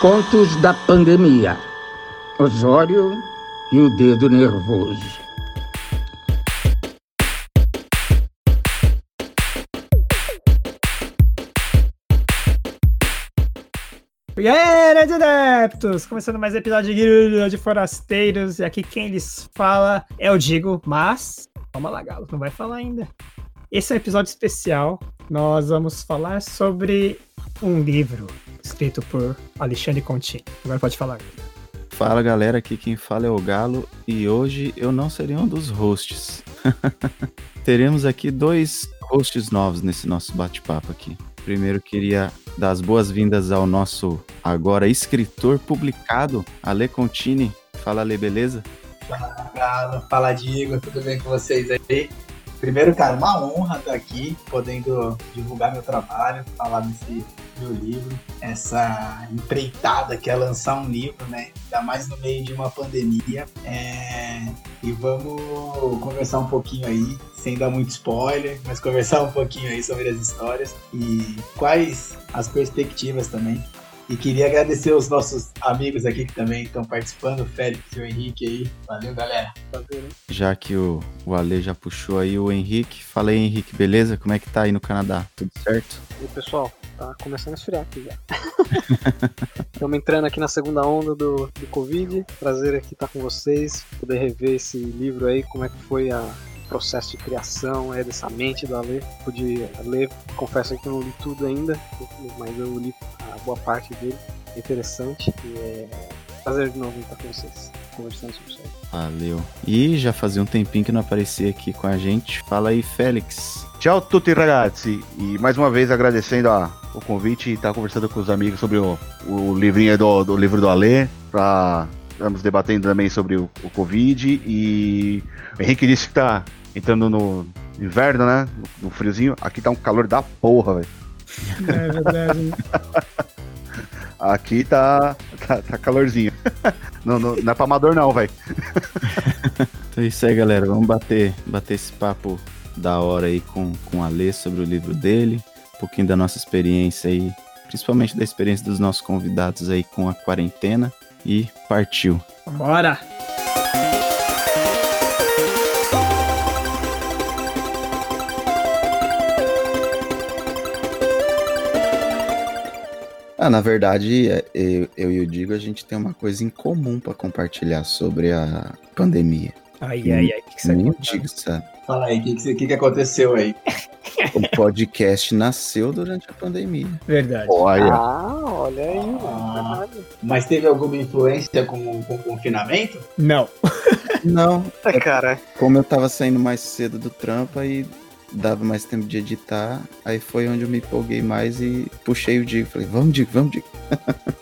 Contos da Pandemia. Osório e o Dedo Nervoso. E aí, Adeptos! Começando mais um episódio de de Forasteiros. E aqui quem lhes fala é o Digo, mas... Calma lá, Galo, não vai falar ainda. Esse é um episódio especial. Nós vamos falar sobre um livro escrito por Alexandre Conti. Agora pode falar. Fala galera, aqui quem fala é o Galo e hoje eu não serei um dos hosts. Teremos aqui dois hosts novos nesse nosso bate-papo aqui. Primeiro queria dar as boas-vindas ao nosso agora escritor publicado, Ale Contini. Fala Ale, beleza? Fala Galo, fala Diego, tudo bem com vocês aí? Primeiro, cara, uma honra estar aqui, podendo divulgar meu trabalho, falar desse meu livro, essa empreitada que é lançar um livro, né? Ainda mais no meio de uma pandemia. É... E vamos conversar um pouquinho aí, sem dar muito spoiler, mas conversar um pouquinho aí sobre as histórias e quais as perspectivas também e queria agradecer os nossos amigos aqui que também estão participando, o Félix e o Henrique aí. Valeu, galera. Valeu, Já que o, o Ale já puxou aí o Henrique, falei Henrique, beleza? Como é que tá aí no Canadá? Tudo certo? E pessoal, tá começando a esfriar aqui já. Estamos entrando aqui na segunda onda do, do Covid. Prazer aqui estar com vocês, poder rever esse livro aí, como é que foi a, processo de criação é dessa mente do Ale. Pude ler, confesso que eu não li tudo ainda, mas eu li a boa parte dele. É interessante e é prazer de novo estar com vocês, conversando sobre isso aí. Valeu. E já fazia um tempinho que não aparecia aqui com a gente. Fala aí, Félix. Tchau, tutti ragazzi. E mais uma vez agradecendo a, o convite e estar conversando com os amigos sobre o, o livrinho do, do livro do Alê, para estamos debatendo também sobre o, o Covid e o Henrique disse que tá entrando no inverno, né? No friozinho. Aqui tá um calor da porra, velho. É verdade. Aqui tá, tá, tá calorzinho. não, não, não é pra amador não, velho. então é isso aí, galera. Vamos bater, bater esse papo da hora aí com, com a Lê sobre o livro dele. Um pouquinho da nossa experiência aí. Principalmente da experiência dos nossos convidados aí com a quarentena. E partiu. Bora! Ah, na verdade, é, eu, eu e o Digo, a gente tem uma coisa em comum para compartilhar sobre a pandemia. Ai, ai, ai, o que, que você Nem o Digo sabe. Fala aí, o que, que, que aconteceu aí? O podcast nasceu durante a pandemia. Verdade. Olha. Ah, olha aí, Ah. Mas teve alguma influência com, com o confinamento? Não. Não, É, cara, como eu tava saindo mais cedo do trampo, aí dava mais tempo de editar, aí foi onde eu me empolguei mais e puxei o Digo. Falei, vamos, Digo, vamos, Digo.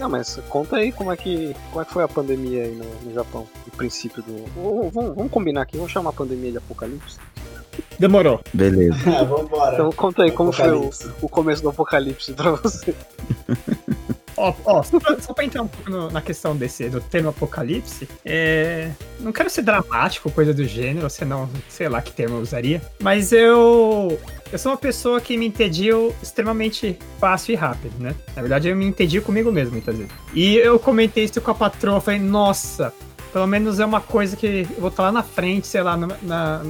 não, mas conta aí como é que, como é que foi a pandemia aí no, no Japão, o princípio do... Vamos, vamos- combinar aqui, vamos chamar a pandemia de apocalipse. Demorou. Beleza. Ah, vambora. Então conta aí como foi o, o começo do apocalipse pra você. Ó, ó, só, pra, só pra entrar um pouco no- na questão desse, do termo apocalipse, é, não quero ser dramático, coisa do gênero, senão, sei lá que termo eu usaria, mas eu, eu sou uma pessoa que me entedio extremamente fácil e rápido, né? Na verdade, eu me entendi comigo mesmo muitas vezes. E eu comentei isso com a patroa, falei, nossa, pelo menos é uma coisa que eu vou estar lá na frente, sei lá, na, na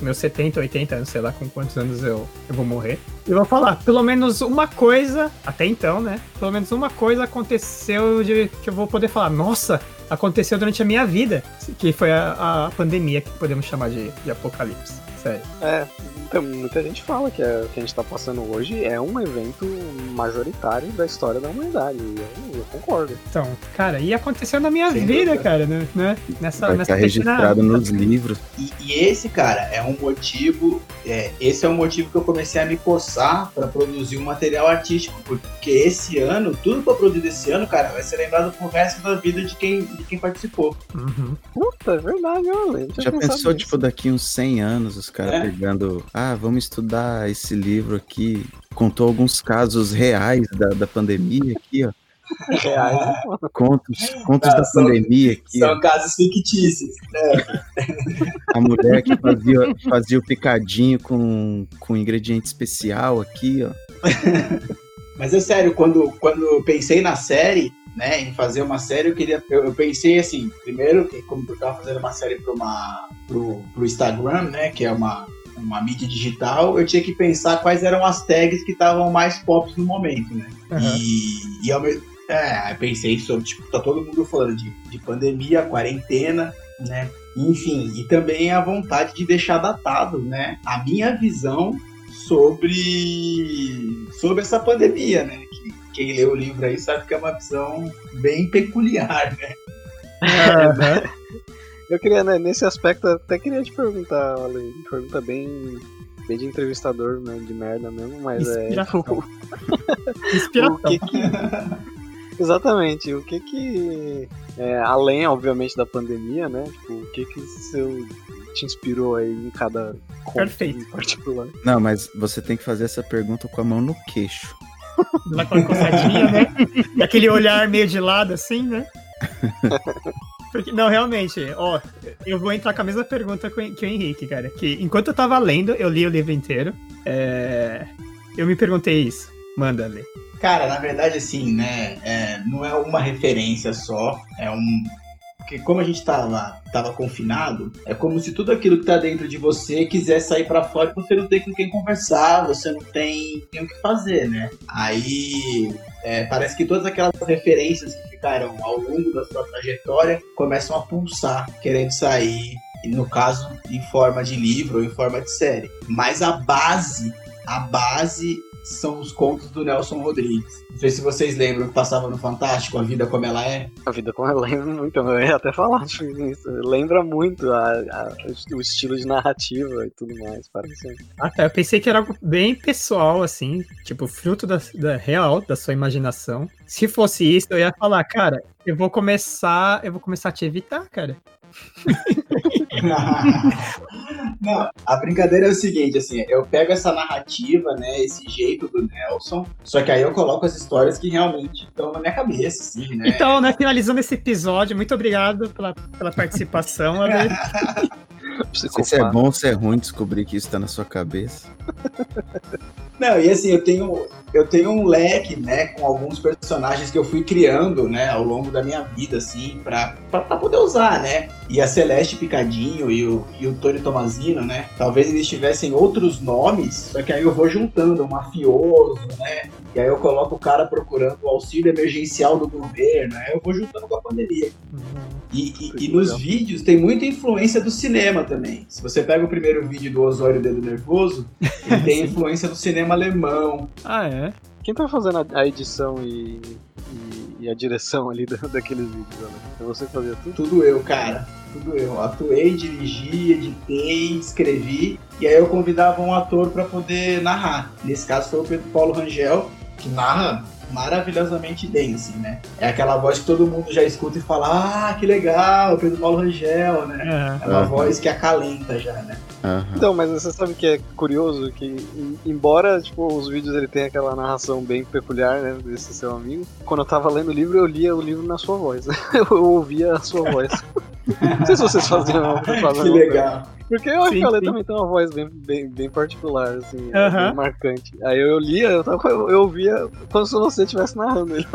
meus 70, 80 anos, sei lá com quantos anos eu, eu vou morrer. E vou falar, pelo menos uma coisa, até então, né? Pelo menos uma coisa aconteceu de que eu vou poder falar, nossa, aconteceu durante a minha vida. Que foi a, a pandemia que podemos chamar de, de apocalipse. Sério. É, então, muita gente fala que é- o que a gente tá passando hoje é um evento majoritário da história da humanidade. E eu, eu concordo. Então, cara, e aconteceu na minha Sem vida, dúvida. cara, né? né? Nessa, Vai nessa registrado nos livros. E, e esse, cara, é um motivo. é, esse é um motivo que eu comecei a me coçar pra produzir um material artístico. Porque esse ano, tudo que eu produzir esse ano, cara, vai ser lembrado pro resto da vida de quem, de quem participou. Uhum. Puta, é verdade, olha. Já pensou, tipo, daqui uns 100 anos, os caras É. pegando. Ah, vamos estudar esse livro aqui. Contou alguns casos reais da, da pandemia aqui, ó. reais. Contos, contos Ah, da são- pandemia aqui, ó. São casos fictícios. né? A mulher que fazia, fazia o picadinho com, com ingrediente especial aqui, ó. Mas é sério, quando, quando eu pensei na série, né, em fazer uma série, eu queria. Eu, eu pensei assim, primeiro, que como eu tava fazendo uma série para uma, pro, pro Instagram, né? Que é uma, uma mídia digital, eu tinha que pensar quais eram as tags que estavam mais pop no momento, né? Aham. E, e ao mesmo é, pensei sobre, tipo, tá todo mundo falando de, de pandemia, quarentena, né? Enfim, e também a vontade de deixar datado, né? A minha visão sobre, sobre essa pandemia, né? Que quem lê o livro aí sabe que é uma visão bem peculiar, né? Aham. Eu queria, né, nesse aspecto, até queria te perguntar, Ale, pergunta bem, bem de entrevistador, né, de merda mesmo, mas é. Inspiração. O que que. Exatamente, o que que. é, além, obviamente, da pandemia, né? Tipo, o que que seu, te inspirou aí em cada conto Perfeito. em particular? Não, mas você tem que fazer essa pergunta com a mão no queixo. Lá com a coçadinha, né? E aquele olhar meio de lado, assim, né? Porque, não, realmente, ó, eu vou entrar com a mesma pergunta que o que o Henrique, cara. Que enquanto eu tava lendo, eu li o livro inteiro. é, Eu me perguntei isso. Manda ler. Cara, na verdade, assim, né? é, não é uma referência só, é um. Porque como a gente tava, tava confinado, é como se tudo aquilo que tá dentro de você quisesse sair pra fora e você não tem com quem conversar, você não tem, tem o que fazer, né? Aí é, parece que todas aquelas referências que ficaram ao longo da sua trajetória começam a pulsar, querendo sair, no caso, em forma de livro ou em forma de série. Mas a base, a base são os contos do Nelson Rodrigues. Não sei se vocês lembram que passava no Fantástico, A Vida Como Ela É. A vida como ela lembra muito, eu ia até falar sobre isso. Lembra muito a- a- o estilo de narrativa e tudo mais, parece. Ah, tá. Eu pensei que era algo bem pessoal, assim, tipo, fruto da, da real, da sua imaginação. Se fosse isso, eu ia falar, cara, eu vou começar, eu vou começar a te evitar, cara. Não, a brincadeira é o seguinte, assim, eu pego essa narrativa, né, esse jeito do Nelson, só que aí eu coloco as histórias que realmente estão na minha cabeça, assim, né? Então, né, finalizando esse episódio, muito obrigado pela, pela participação, sei se é bom ou se é ruim descobrir que isso tá na sua cabeça. Não, e assim, eu tenho, eu tenho um leque, né, com alguns personagens que eu fui criando, né, ao longo da minha vida, assim, pra, pra, pra poder usar, né? E a Celeste Picadinho e o, e o Tony Tomazino, né? Talvez eles tivessem outros nomes, só que aí eu vou juntando um mafioso, né? E aí eu coloco o cara procurando o auxílio emergencial do governo, aí eu vou juntando com a pandemia. E, e- e nos vídeos tem muita influência do cinema também. Se você pega o primeiro vídeo do Osório Dedo Nervoso, ele tem influência do cinema alemão. Ah, é? Quem tá fazendo a, edição e, e- e a direção ali da- daqueles vídeos, né? É você que fazia tudo? Tudo eu, cara. Tudo eu. Atuei, dirigi, editei, escrevi. E aí eu convidava um ator pra poder narrar. Nesse caso foi o Pedro Paulo Rangel, que narra maravilhosamente bem, assim, né? É aquela voz que todo mundo já escuta e fala, ah, que legal, Pedro Paulo Rangel, né? É. É uma Aham. voz que acalenta já, né? Aham. Então, mas você sabe que é curioso que, em- embora tipo, os vídeos ele tenha aquela narração bem peculiar, né, desse seu amigo, quando eu tava lendo o livro, eu lia o livro na sua voz. Eu ouvia a sua voz. Não sei se vocês faziam vocês fazem Que coisa. legal. Porque eu acho Sim, que a Ale sim. também tem uma voz bem, bem, bem particular, assim, Aham. bem marcante. Aí eu lia, eu, tava, eu ouvia como se você estivesse narrando ele.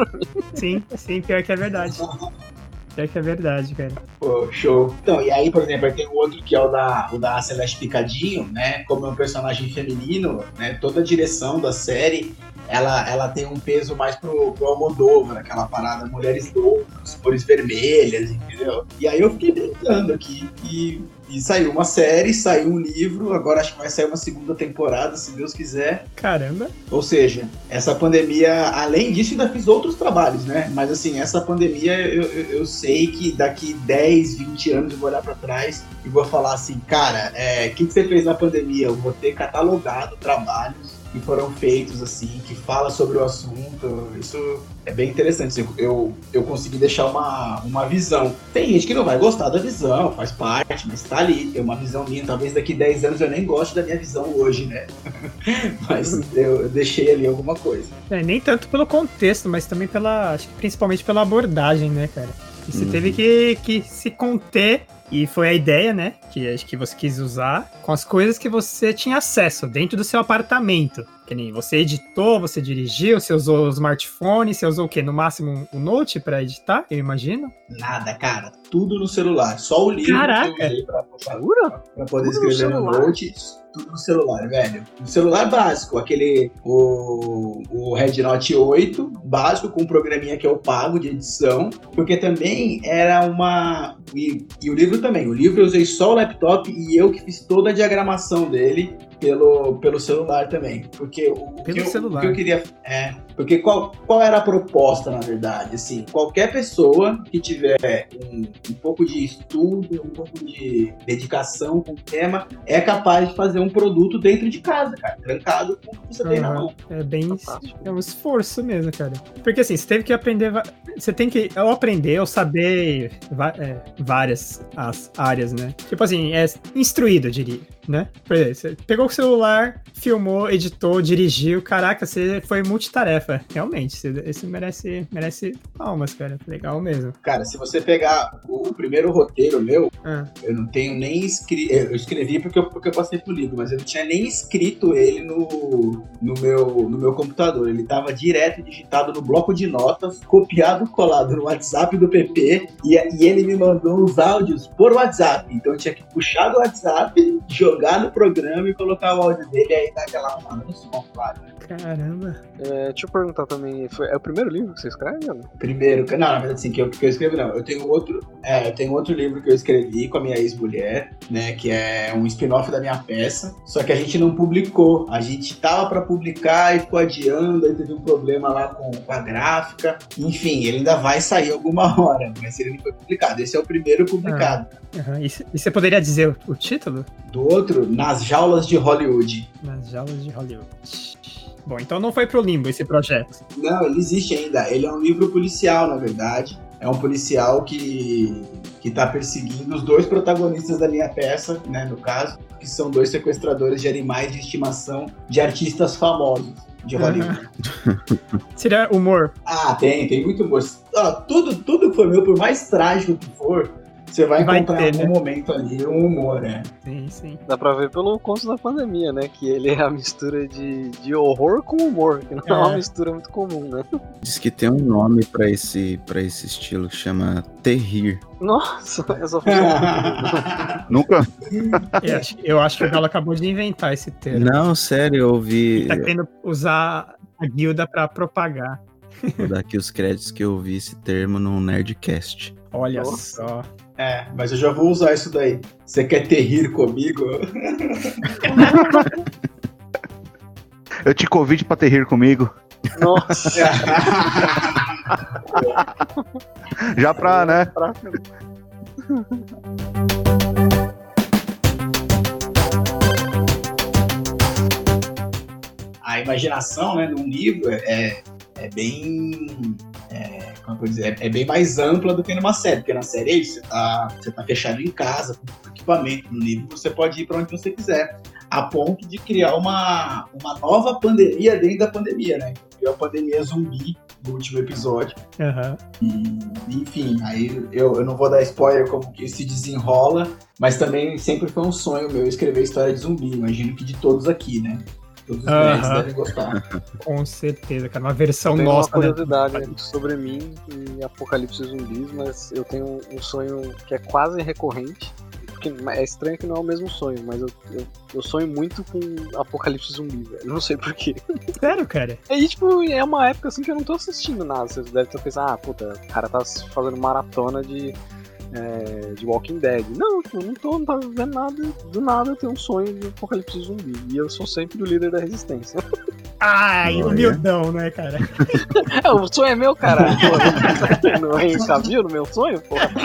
Sim, sim, pior que é verdade. Pior que é verdade, cara. Pô, show. Então, e aí, por exemplo, aí tem o outro que é o da, o da Celeste Picadinho, né? Como é um personagem feminino, né? Toda a direção da série, ela, ela tem um peso mais pro, pro Almodóvar, aquela parada mulheres loucas, cores vermelhas, entendeu? E aí eu fiquei brincando aqui e, e saiu uma série, saiu um livro, agora acho que vai sair uma segunda temporada, se Deus quiser. Caramba. Ou seja, essa pandemia, além disso, ainda fiz outros trabalhos, né? Mas assim, essa pandemia eu, eu, eu sei que daqui 10, 20 anos eu vou olhar pra trás e vou falar assim, cara, é, o que, que você fez na pandemia? Eu vou ter catalogado trabalhos que foram feitos, assim, que fala sobre o assunto. Isso é bem interessante. assim, Eu, eu consegui deixar uma, uma visão. Tem gente que não vai gostar da visão, faz parte, mas tá ali, tem uma visão minha. Talvez daqui 10 anos eu nem goste da minha visão hoje, né? Mas eu, eu deixei ali alguma coisa. É, nem tanto pelo contexto, mas também pela. Acho que principalmente pela abordagem, né, cara? E você Uhum. teve que, que se conter. E foi a ideia, né? Que acho que você quis usar com as coisas que você tinha acesso dentro do seu apartamento. Que nem você editou, você dirigiu, você usou o smartphone, você usou o quê? No máximo o Note pra editar, eu imagino. Nada, cara. Tudo no celular. Só o livro Caraca. que eu usei pra, pra, pra poder Tudo no escrever no, celular? Note. Tudo no celular, velho. No celular básico, aquele. O, o Red Note 8, básico, com um programinha que eu pago de edição. Porque também era uma. E, e o livro também. O livro eu usei só o laptop e eu que fiz toda a diagramação dele pelo, pelo celular também. Porque o, Pelo que eu, celular. o que eu queria. É. Porque qual, qual era a proposta, na verdade? Assim, qualquer pessoa que tiver um, um pouco de estudo, um pouco de dedicação com o tema, é capaz de fazer um produto dentro de casa, cara. Trancado com o que você tem na mão. É bem. Fantástico. É um esforço mesmo, cara. Porque assim, você teve que aprender. Você tem que ou aprender ou saber é, várias as áreas, né? Tipo assim, é instruído, eu diria, né? Você pegou o celular, filmou, editou, dirigiu. Caraca, você foi multitarefa. Realmente, você, esse merece, merece palmas, cara. Legal mesmo. Cara, se você pegar o, o primeiro roteiro meu, Ah, eu não tenho nem escrito. Eu escrevi porque eu, porque eu passei pro livro, mas eu não tinha nem escrito ele no, no, meu, no meu computador. Ele tava direto digitado no bloco de notas, copiado, colado no WhatsApp do PP, e, e ele me mandou os áudios por WhatsApp. Então eu tinha que puxar do WhatsApp, jogar no programa e colocar o áudio dele e aí dar aquela arrumada no som, claro. caramba. É, deixa eu perguntar também, foi- é o primeiro livro que você escreve? Primeiro, não, na verdade, assim, que eu, que eu escrevi, não. Eu tenho outro, é, eu tenho outro livro que eu escrevi com a minha ex-mulher, né, que é um spin-off da minha peça, só que a gente não publicou. A gente tava pra publicar e ficou adiando, aí teve um problema lá com, com a gráfica. Enfim, ele ainda vai sair alguma hora, mas ele não foi publicado. Esse é o primeiro publicado. Aham. E, e você poderia dizer o, o título? Do outro, Nas Jaulas de Hollywood. Nas jaulas de Hollywood. Bom, então não foi pro limbo esse projeto. Não, ele existe ainda. Ele é um livro policial, na verdade. É um policial que, que tá perseguindo os dois protagonistas da minha peça, né, no caso, que são dois sequestradores de animais de estimação de artistas famosos de Hollywood. Seria humor. Ah, tem, tem muito humor. Ó, tudo, tudo que for meu, por mais trágico que for, você vai Vai encontrar ter, em algum né? momento ali um humor, né? Sim, sim. Dá pra ver pelo conto da pandemia, né? Que ele é a mistura de, de horror com humor, que não é, uma É. mistura muito comum, né? Diz que tem um nome pra esse, pra esse estilo, chama Terrir. Nossa, eu só Nunca. Eu acho, eu acho que o Galo acabou de inventar esse termo. Não, sério, eu ouvi. Tá querendo usar a guilda pra propagar. Vou dar aqui os créditos que eu ouvi esse termo no Nerdcast. Olha Nossa. só. É, mas eu já vou usar isso daí. Você quer ter rir comigo? Eu te convido pra ter rir comigo. Nossa, Já pra, né? pra- a imaginação, né, num livro é, é bem. É, como eu dizer, é bem mais ampla do que numa série, porque na série é isso, você tá, você tá fechado em casa, com equipamento. No livro você pode ir para onde você quiser, a ponto de criar uma, uma nova pandemia dentro da pandemia, né? Criou a pandemia zumbi no último episódio. Aham. E, enfim, aí eu, eu não vou dar spoiler como que se desenrola, mas também sempre foi um sonho meu escrever história de zumbi. Imagino que de todos aqui, né? Todos os nerds devem gostar. Com certeza, cara. Uma versão Tem uma nossa, né? curiosidade sobre mim e Apocalipse Zumbis, mas eu tenho um sonho que é quase recorrente. Porque é estranho que não é o mesmo sonho, mas eu, eu, eu sonho muito com Apocalipse Zumbi, velho. Não sei porquê. Sério, cara. E, tipo, é uma época assim que eu não tô assistindo nada. Vocês devem estar pensando, ah, puta, o cara tá fazendo maratona de, é, de Walking Dead. Não, eu não tô, não tá vendo nada. Do nada eu tenho um sonho de Apocalipse Zumbi. E eu sou sempre o líder da resistência. Ai, Olha. humildão, né, cara? É, o sonho é meu. Pô, Não é Cavill no meu sonho, porra.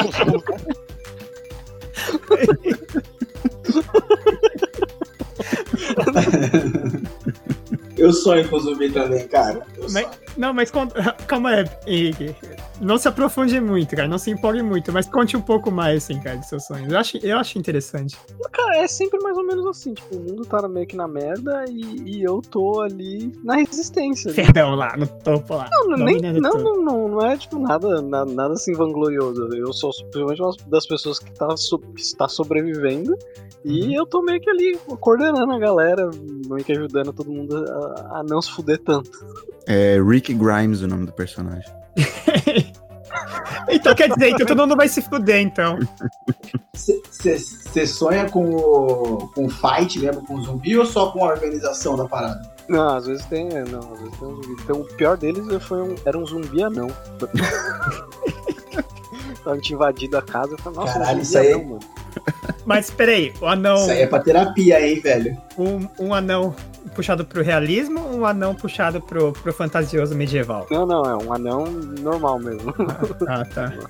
Eu sonho com zumbi também, cara. Eu Mas- sonho. Não, mas conta- calma aí, Henrique. não se aprofunde muito, cara. Não se empolgue muito, mas conte um pouco mais, assim, cara, de seus sonhos. Eu acho, eu acho interessante. Cara, é sempre mais ou menos assim, tipo, o mundo tá meio que na merda e, e eu tô ali na resistência. né? Perdão lá, no topo lá. Não, não, nem, não, não, não, não é tipo nada, nada, nada assim vanglorioso. Eu sou simplesmente uma das pessoas que, tá, so- que está sobrevivendo e eu tô meio que ali coordenando a galera, meio que ajudando todo mundo a, a não se fuder tanto. É Rick Grimes o nome do personagem. Então quer dizer, então todo mundo vai se fuder, então. Você sonha com o, com fight mesmo, com o zumbi ou só com a organização da parada? Não, às vezes tem. Não, às vezes tem um zumbi. Então o pior deles foi um, era um zumbi anão. Então a gente invadido a casa e nossa, Caralho, um isso aí- anão, mano. Mas peraí, o anão. Isso aí é pra terapia, hein, velho? Um, um anão puxado pro realismo ou um anão puxado pro, pro fantasioso medieval? Não, não, é um anão normal mesmo. Ah, tá.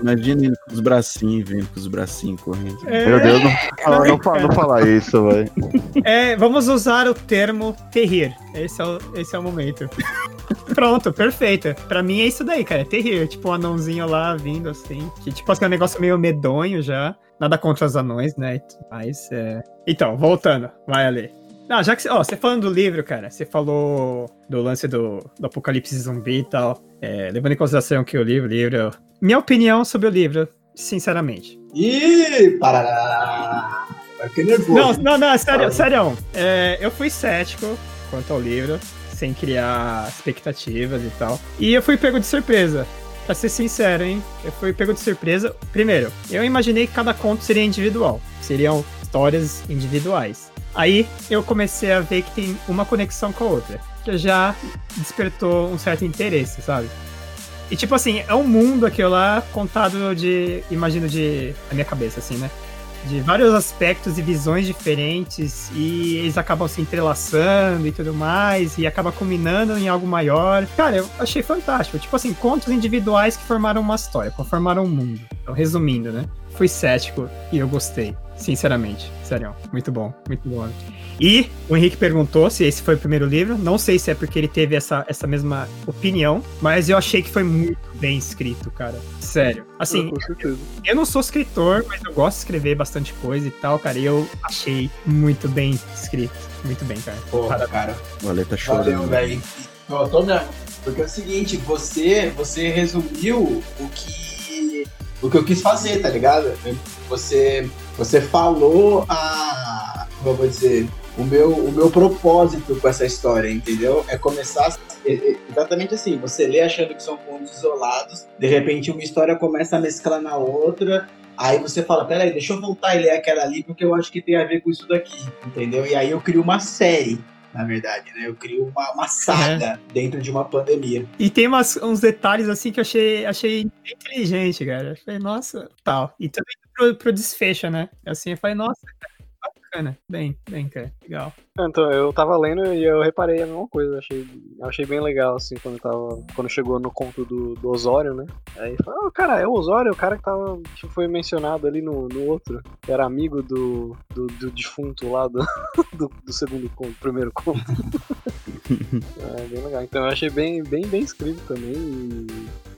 Imagina ele com os bracinhos, vindo com os bracinhos correndo. Meu Deus, não, fala- não, fala- não falar isso, velho. É, vamos usar o termo terrir. Esse é o, esse é o momento. Pronto, perfeito. Pra mim é isso daí, cara. É terrir. Tipo um anãozinho lá vindo assim. Que tipo assim, é um negócio meio medonho já. Nada contra os anões, né? mais. é. Então, voltando. Vai ali. Não, já que você. Ó, você falando do livro, cara, você falou do lance do, do apocalipse zumbi e tal. É, levando em consideração que o livro, livro. Minha opinião sobre o livro, sinceramente. Ih, parará. Vai ficar nervoso. Não, não, não, sério, Fala. sério. É, eu fui cético quanto ao livro, sem criar expectativas e tal. E eu fui pego de surpresa. Pra ser sincero, hein? Eu fui pego de surpresa. Primeiro, eu imaginei que cada conto seria individual. Seriam histórias individuais. Aí eu comecei a ver que tem uma conexão com a outra. Que já despertou um certo interesse, sabe? E tipo assim, é um mundo aquilo lá contado de. Imagino de. na minha cabeça, assim, né? de vários aspectos e visões diferentes e eles acabam se entrelaçando e tudo mais e acaba culminando em algo maior. Cara, eu achei fantástico. Tipo assim, contos individuais que formaram uma história, formaram um mundo. Então, resumindo, né? Fui cético e eu gostei, sinceramente. Sério, muito bom, muito bom. E o Henrique perguntou se esse foi o primeiro livro. Não sei se é porque ele teve essa, essa mesma opinião, mas eu achei que foi muito bem escrito, cara. Sério. Assim, certeza. eu não sou escritor, mas eu gosto de escrever bastante coisa e tal, cara. E eu achei muito bem escrito. Muito bem, cara. Porra, cara. O Ale tá Valeu, chorando. velho. Tô, tô mesmo. Porque é o seguinte, você, você resumiu o que, o que eu quis fazer, tá ligado? Você, você falou a. Como eu vou dizer? O meu, o meu propósito com essa história, entendeu? É começar é- é exatamente assim. Você lê achando que são pontos isolados, de repente uma história começa a mesclar na outra. Aí você fala, peraí, deixa eu voltar e ler aquela ali, porque eu acho que tem a ver com isso daqui, entendeu? E aí eu crio uma série na verdade, né? Eu crio uma, uma saga dentro de uma pandemia. E tem umas- uns detalhes assim que eu achei, achei inteligente, cara. Eu falei, nossa, tal. E também pro, pro desfecho, né? Assim, eu falei, nossa, cara, bacana. Bem, bem, cara. Legal. Então, eu tava lendo e eu reparei a mesma coisa. Achei, achei bem legal, assim, quando tava. Quando chegou no conto do, do Osório, né? Aí falou, ah, cara, é o Osório, o cara que tava. que foi mencionado ali no, no outro. Era amigo do, do, do defunto lá do, do, do segundo conto, primeiro conto. é bem legal. Então eu achei bem, bem, bem escrito também. E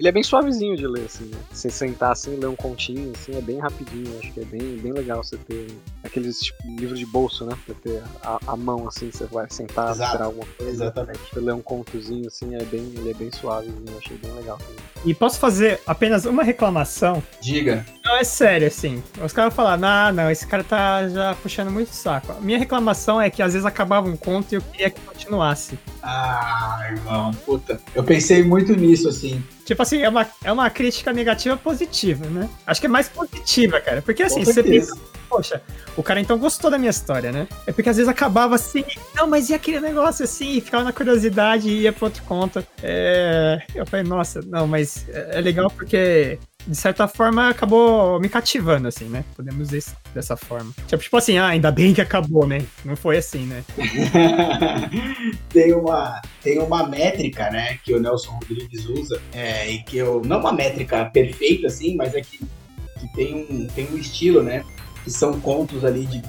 ele é bem suavezinho de ler, assim, né? Você sentar assim, ler um continho, assim, é bem rapidinho. Acho que é bem, bem legal você ter aqueles tipo, livros de bolso, né? Pra ter a, a mão assim, você vai sentar, Exato. esperar alguma coisa. Exatamente. Você ler um contozinho assim, é bem, ele é bem suavezinho, achei bem legal. E posso fazer apenas uma reclamação? Diga. Não, é sério, assim. Os caras falam, não, não, esse cara tá já puxando muito saco. A minha reclamação é que às vezes acabava um conto e eu queria que continuasse. Ah, irmão, puta. Eu pensei muito nisso, assim. Tipo assim, é uma, é uma crítica negativa positiva, né? Acho que é mais positiva, cara. Porque assim, você pensa, poxa, o cara então gostou da minha história, né? É porque às vezes acabava assim, não, mas e aquele negócio assim? E ficava na curiosidade e ia pra outro conto. É, eu falei, nossa, não, mas é é legal porque. De certa forma, acabou me cativando, assim, né? Podemos dizer dessa forma. Tipo, tipo assim, ah, ainda bem que acabou, né? Não foi assim, né? tem, uma, tem uma métrica, né, que o Nelson Rodrigues usa, é, e que eu. Não uma métrica perfeita, assim, mas é que, que tem, um, tem um estilo, né? Que são contos ali de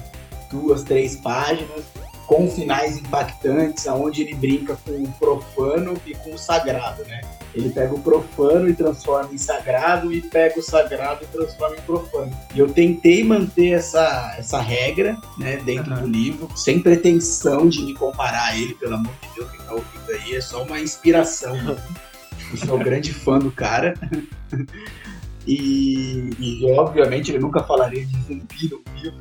duas, três páginas. Com finais impactantes, aonde ele brinca com o profano e com o sagrado, né? Ele pega o profano e transforma em sagrado, e pega o sagrado e transforma em profano. E eu tentei manter essa, essa regra, né, dentro Aham. do livro, sem pretensão de me comparar a ele, pelo amor de Deus, quem tá ouvindo aí, é só uma inspiração. eu sou um grande fã do cara. E, e, obviamente ele nunca falaria de zumbi no livro.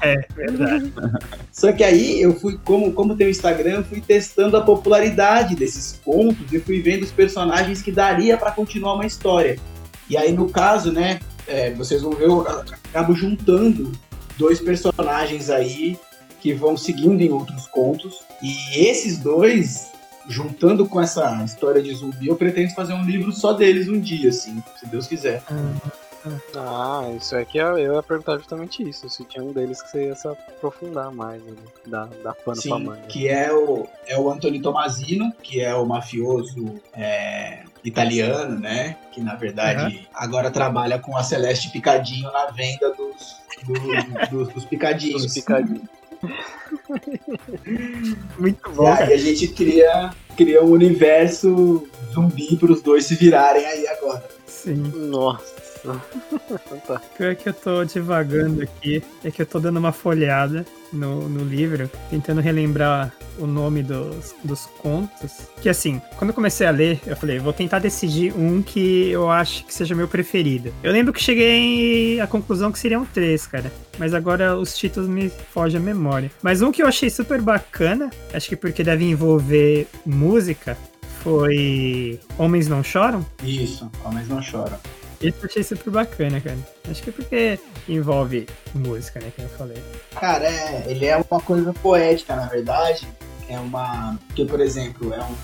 É, verdade. Só que aí eu fui, como, como tem o Instagram, eu fui testando a popularidade desses contos e fui vendo os personagens que daria pra continuar uma história. E aí, no caso, né, é, vocês vão ver, eu acabo juntando dois personagens aí que vão seguindo em outros contos. E esses dois, juntando com essa história de zumbi, eu pretendo fazer um livro só deles um dia, assim, se Deus quiser. Ah, isso aqui eu eu ia perguntar justamente isso. Se tinha um deles que você ia se aprofundar mais, né? Dar, dar pano pra Sim, manga. que é o, é o Anthony Tomasino, que é o mafioso é, italiano, né? Que na verdade agora trabalha com a Celeste Picadinho na venda dos, do- dos, dos picadinhos. Os picadinhos. Muito E bom, cara. aí a gente cria, cria um universo zumbi para os dois se virarem aí agora. Sim. Nossa. Tá. Pior que eu tô divagando aqui, é que eu tô dando uma folhada no, no livro, tentando relembrar o nome dos, dos contos. Que assim, quando eu comecei a ler, eu falei, vou tentar decidir um que eu acho que seja meu preferido. Eu lembro que cheguei à conclusão que seriam três, cara. Mas agora os títulos me fogem a memória. Mas um que eu achei super bacana, acho que porque deve envolver música, foi Homens Não Choram. Isso, homens não choram. Esse eu achei super bacana, cara. Acho que é porque envolve música, né? Que eu falei. Cara, é, ele é uma coisa poética, na verdade. É uma. Que, por exemplo, é um,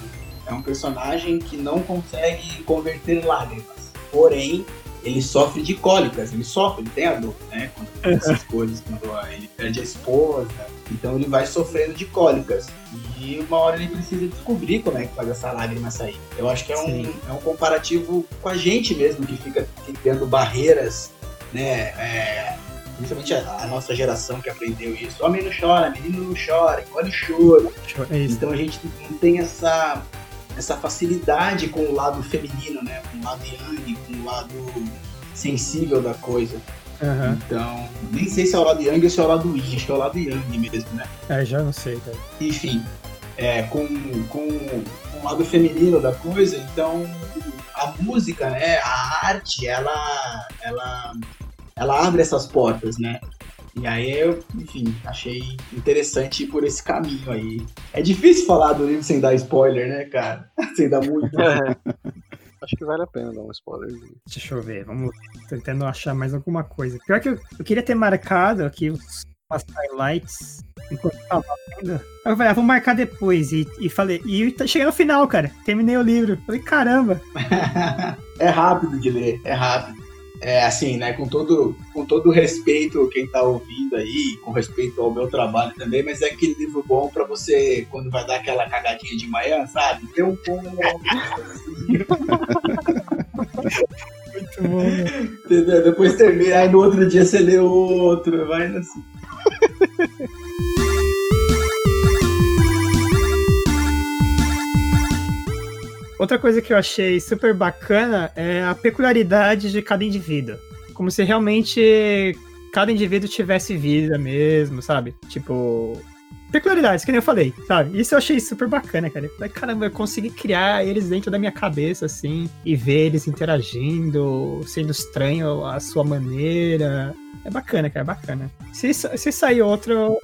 é um personagem que não consegue converter lágrimas. Porém, ele sofre de cólicas, ele sofre, ele tem a dor, né? Quando tem essas coisas, quando ele perde a esposa. Então ele vai sofrendo de cólicas. E uma hora ele precisa descobrir como é que faz essa lágrima sair. Eu acho que é um, Sim. é um comparativo com a gente mesmo, que fica criando barreiras, né? É, principalmente a, a nossa geração que aprendeu isso. Homem não chora, menino não chora, engole choro. É. Então a gente não tem essa, essa facilidade com o lado feminino, né? Com o lado yang, com o lado sensível da coisa. Aham. Então, nem sei se é o lado yang ou se é o lado yin, acho que é o lado yang mesmo, né? É, já não sei, cara. Enfim, é, com, com, com o lado feminino da coisa, então a música, né? A arte, ela, ela, ela abre essas portas, né? E aí eu, enfim, achei interessante ir por esse caminho aí. É difícil falar do livro sem dar spoiler, né, cara? sem dar muito. É. Acho que vale a pena dar um spoiler. Deixa eu ver, vamos tentando achar mais alguma coisa. Pior que eu, eu queria ter marcado aqui os, as highlights enquanto tava vendo. Aí Eu falei, ah, vou marcar depois. E, e falei, e cheguei no final, cara. Terminei o livro. Falei, caramba. é rápido de ler, é rápido. É assim, né? Com todo, com todo respeito quem tá ouvindo aí, com respeito ao meu trabalho também, mas é aquele livro bom pra você, quando vai dar aquela cagadinha de manhã, sabe? Ter um pouco. Muito bom, né? Entendeu? Depois termina, aí no outro dia você lê outro, vai assim. Outra coisa que eu achei super bacana é a peculiaridade de cada indivíduo. Como se realmente cada indivíduo tivesse vida mesmo, sabe? Tipo. Peculiaridades, que nem eu falei, sabe? Isso eu achei super bacana, cara. Falei, caramba, eu consegui criar eles dentro da minha cabeça, assim, e ver eles interagindo, sendo estranho à sua maneira. É bacana, cara, é bacana. Se, se sair outro,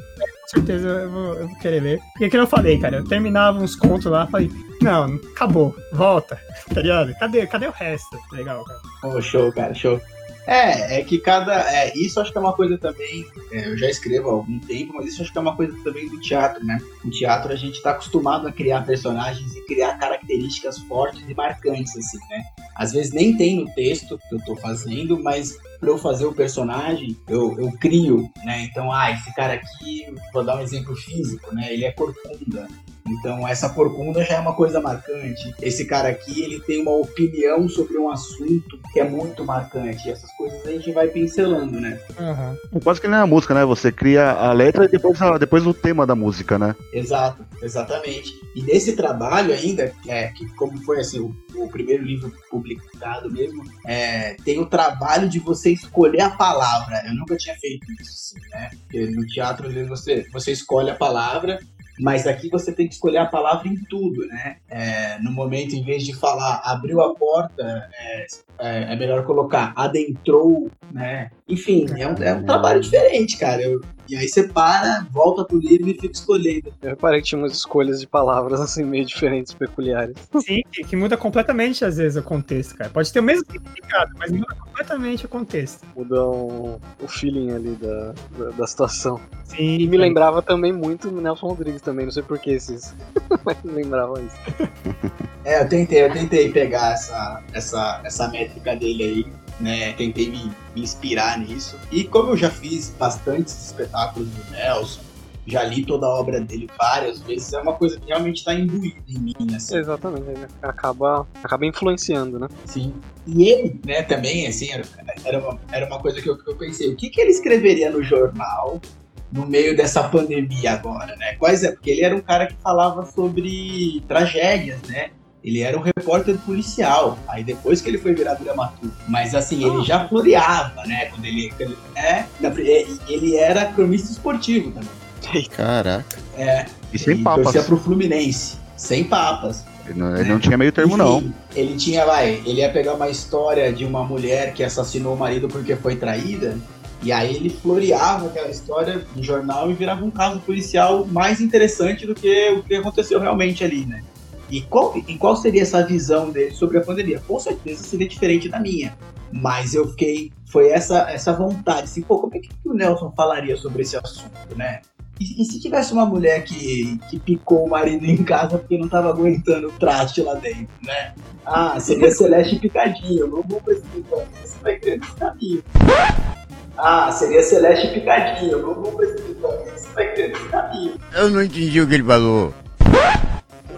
certeza eu vou, eu vou querer ler. Porque que eu falei, cara, eu terminava uns contos lá, falei, não, acabou, volta, tá ligado? Cadê, cadê o resto? Legal, cara. Oh, show, cara, show. É, é que cada. É, isso acho que é uma coisa também. é, eu já escrevo há algum tempo, mas isso acho que é uma coisa também do teatro, né? No teatro a gente tá acostumado a criar personagens e criar características fortes e marcantes, assim, né? Às vezes nem tem no texto que eu tô fazendo, mas pra eu fazer o personagem, eu, eu crio, né? Então, ah, esse cara aqui, vou dar um exemplo físico, né? Ele é corcunda. Então essa corcunda já é uma coisa marcante. Esse cara aqui, ele tem uma opinião sobre um assunto que é muito marcante. E essas coisas a gente vai pincelando, né? Uhum. Quase que nem a música, né? Você cria a letra e depois, a- depois o tema da música, né? Exato, exatamente. E nesse trabalho ainda, é, que como foi assim, o, o primeiro livro publicado mesmo, é, tem o trabalho de você escolher a palavra. Eu nunca tinha feito isso, assim, né? Porque no teatro, às vezes, você, você escolhe a palavra, mas aqui você tem que escolher a palavra em tudo, né? É, no momento, em vez de falar abriu a porta, é, é, é melhor colocar adentrou, né? Enfim, é um, é um trabalho diferente, cara. Eu- e aí você para, volta pro livro e fica escolhendo. Eu reparei que tinha umas escolhas de palavras assim meio diferentes, peculiares. Sim, que, muda completamente, às vezes, o contexto, cara. Pode ter o mesmo significado, mas muda completamente o contexto. Mudam o feeling ali da, da, da situação. Sim, E me lembrava também muito o Nelson Rodrigues também, não sei por que esses. Mas me lembrava isso. É, eu tentei, eu tentei pegar essa, essa, essa métrica dele aí, né? Tentei me, me inspirar nisso. E como eu já fiz bastantes espetáculos do Nelson, já li toda a obra dele várias vezes, é uma coisa que realmente está imbuída em mim, assim. Exatamente, acaba, acaba influenciando, né? Sim. E ele, né, também, assim, era, era, uma, era uma coisa que eu, que eu pensei, o que, que ele escreveria no jornal no meio dessa pandemia agora, né? Quais é? Porque ele era um cara que falava sobre tragédias, né? Ele era um repórter policial, aí depois que ele foi virar dramaturgo. Mas assim, ele já floreava, né? Quando ele, ele- é, ele era cronista esportivo também. Caraca. É, E sem ele papas. torcia pro Fluminense, sem papas. Ele não, ele não tinha meio termo, não. Ele tinha, vai, ele ia pegar uma história de uma mulher que assassinou o marido porque foi traída, e aí ele floreava aquela história no jornal e virava um caso policial mais interessante do que o que aconteceu realmente ali, né? E qual, e qual seria essa visão dele sobre a pandemia? Com certeza seria diferente da minha. Mas eu fiquei. Foi essa, essa vontade, assim, pô, como é que o Nelson falaria sobre esse assunto, né? E, e se tivesse uma mulher que, que picou o marido em casa porque não tava aguentando o traste lá dentro, né? Ah, seria Celeste Picadinho, não vou caminho, você vai querer esse caminho. Ah, seria Celeste Picadinho, não vou caminho, você vai querer esse caminho. Eu não entendi o que ele falou.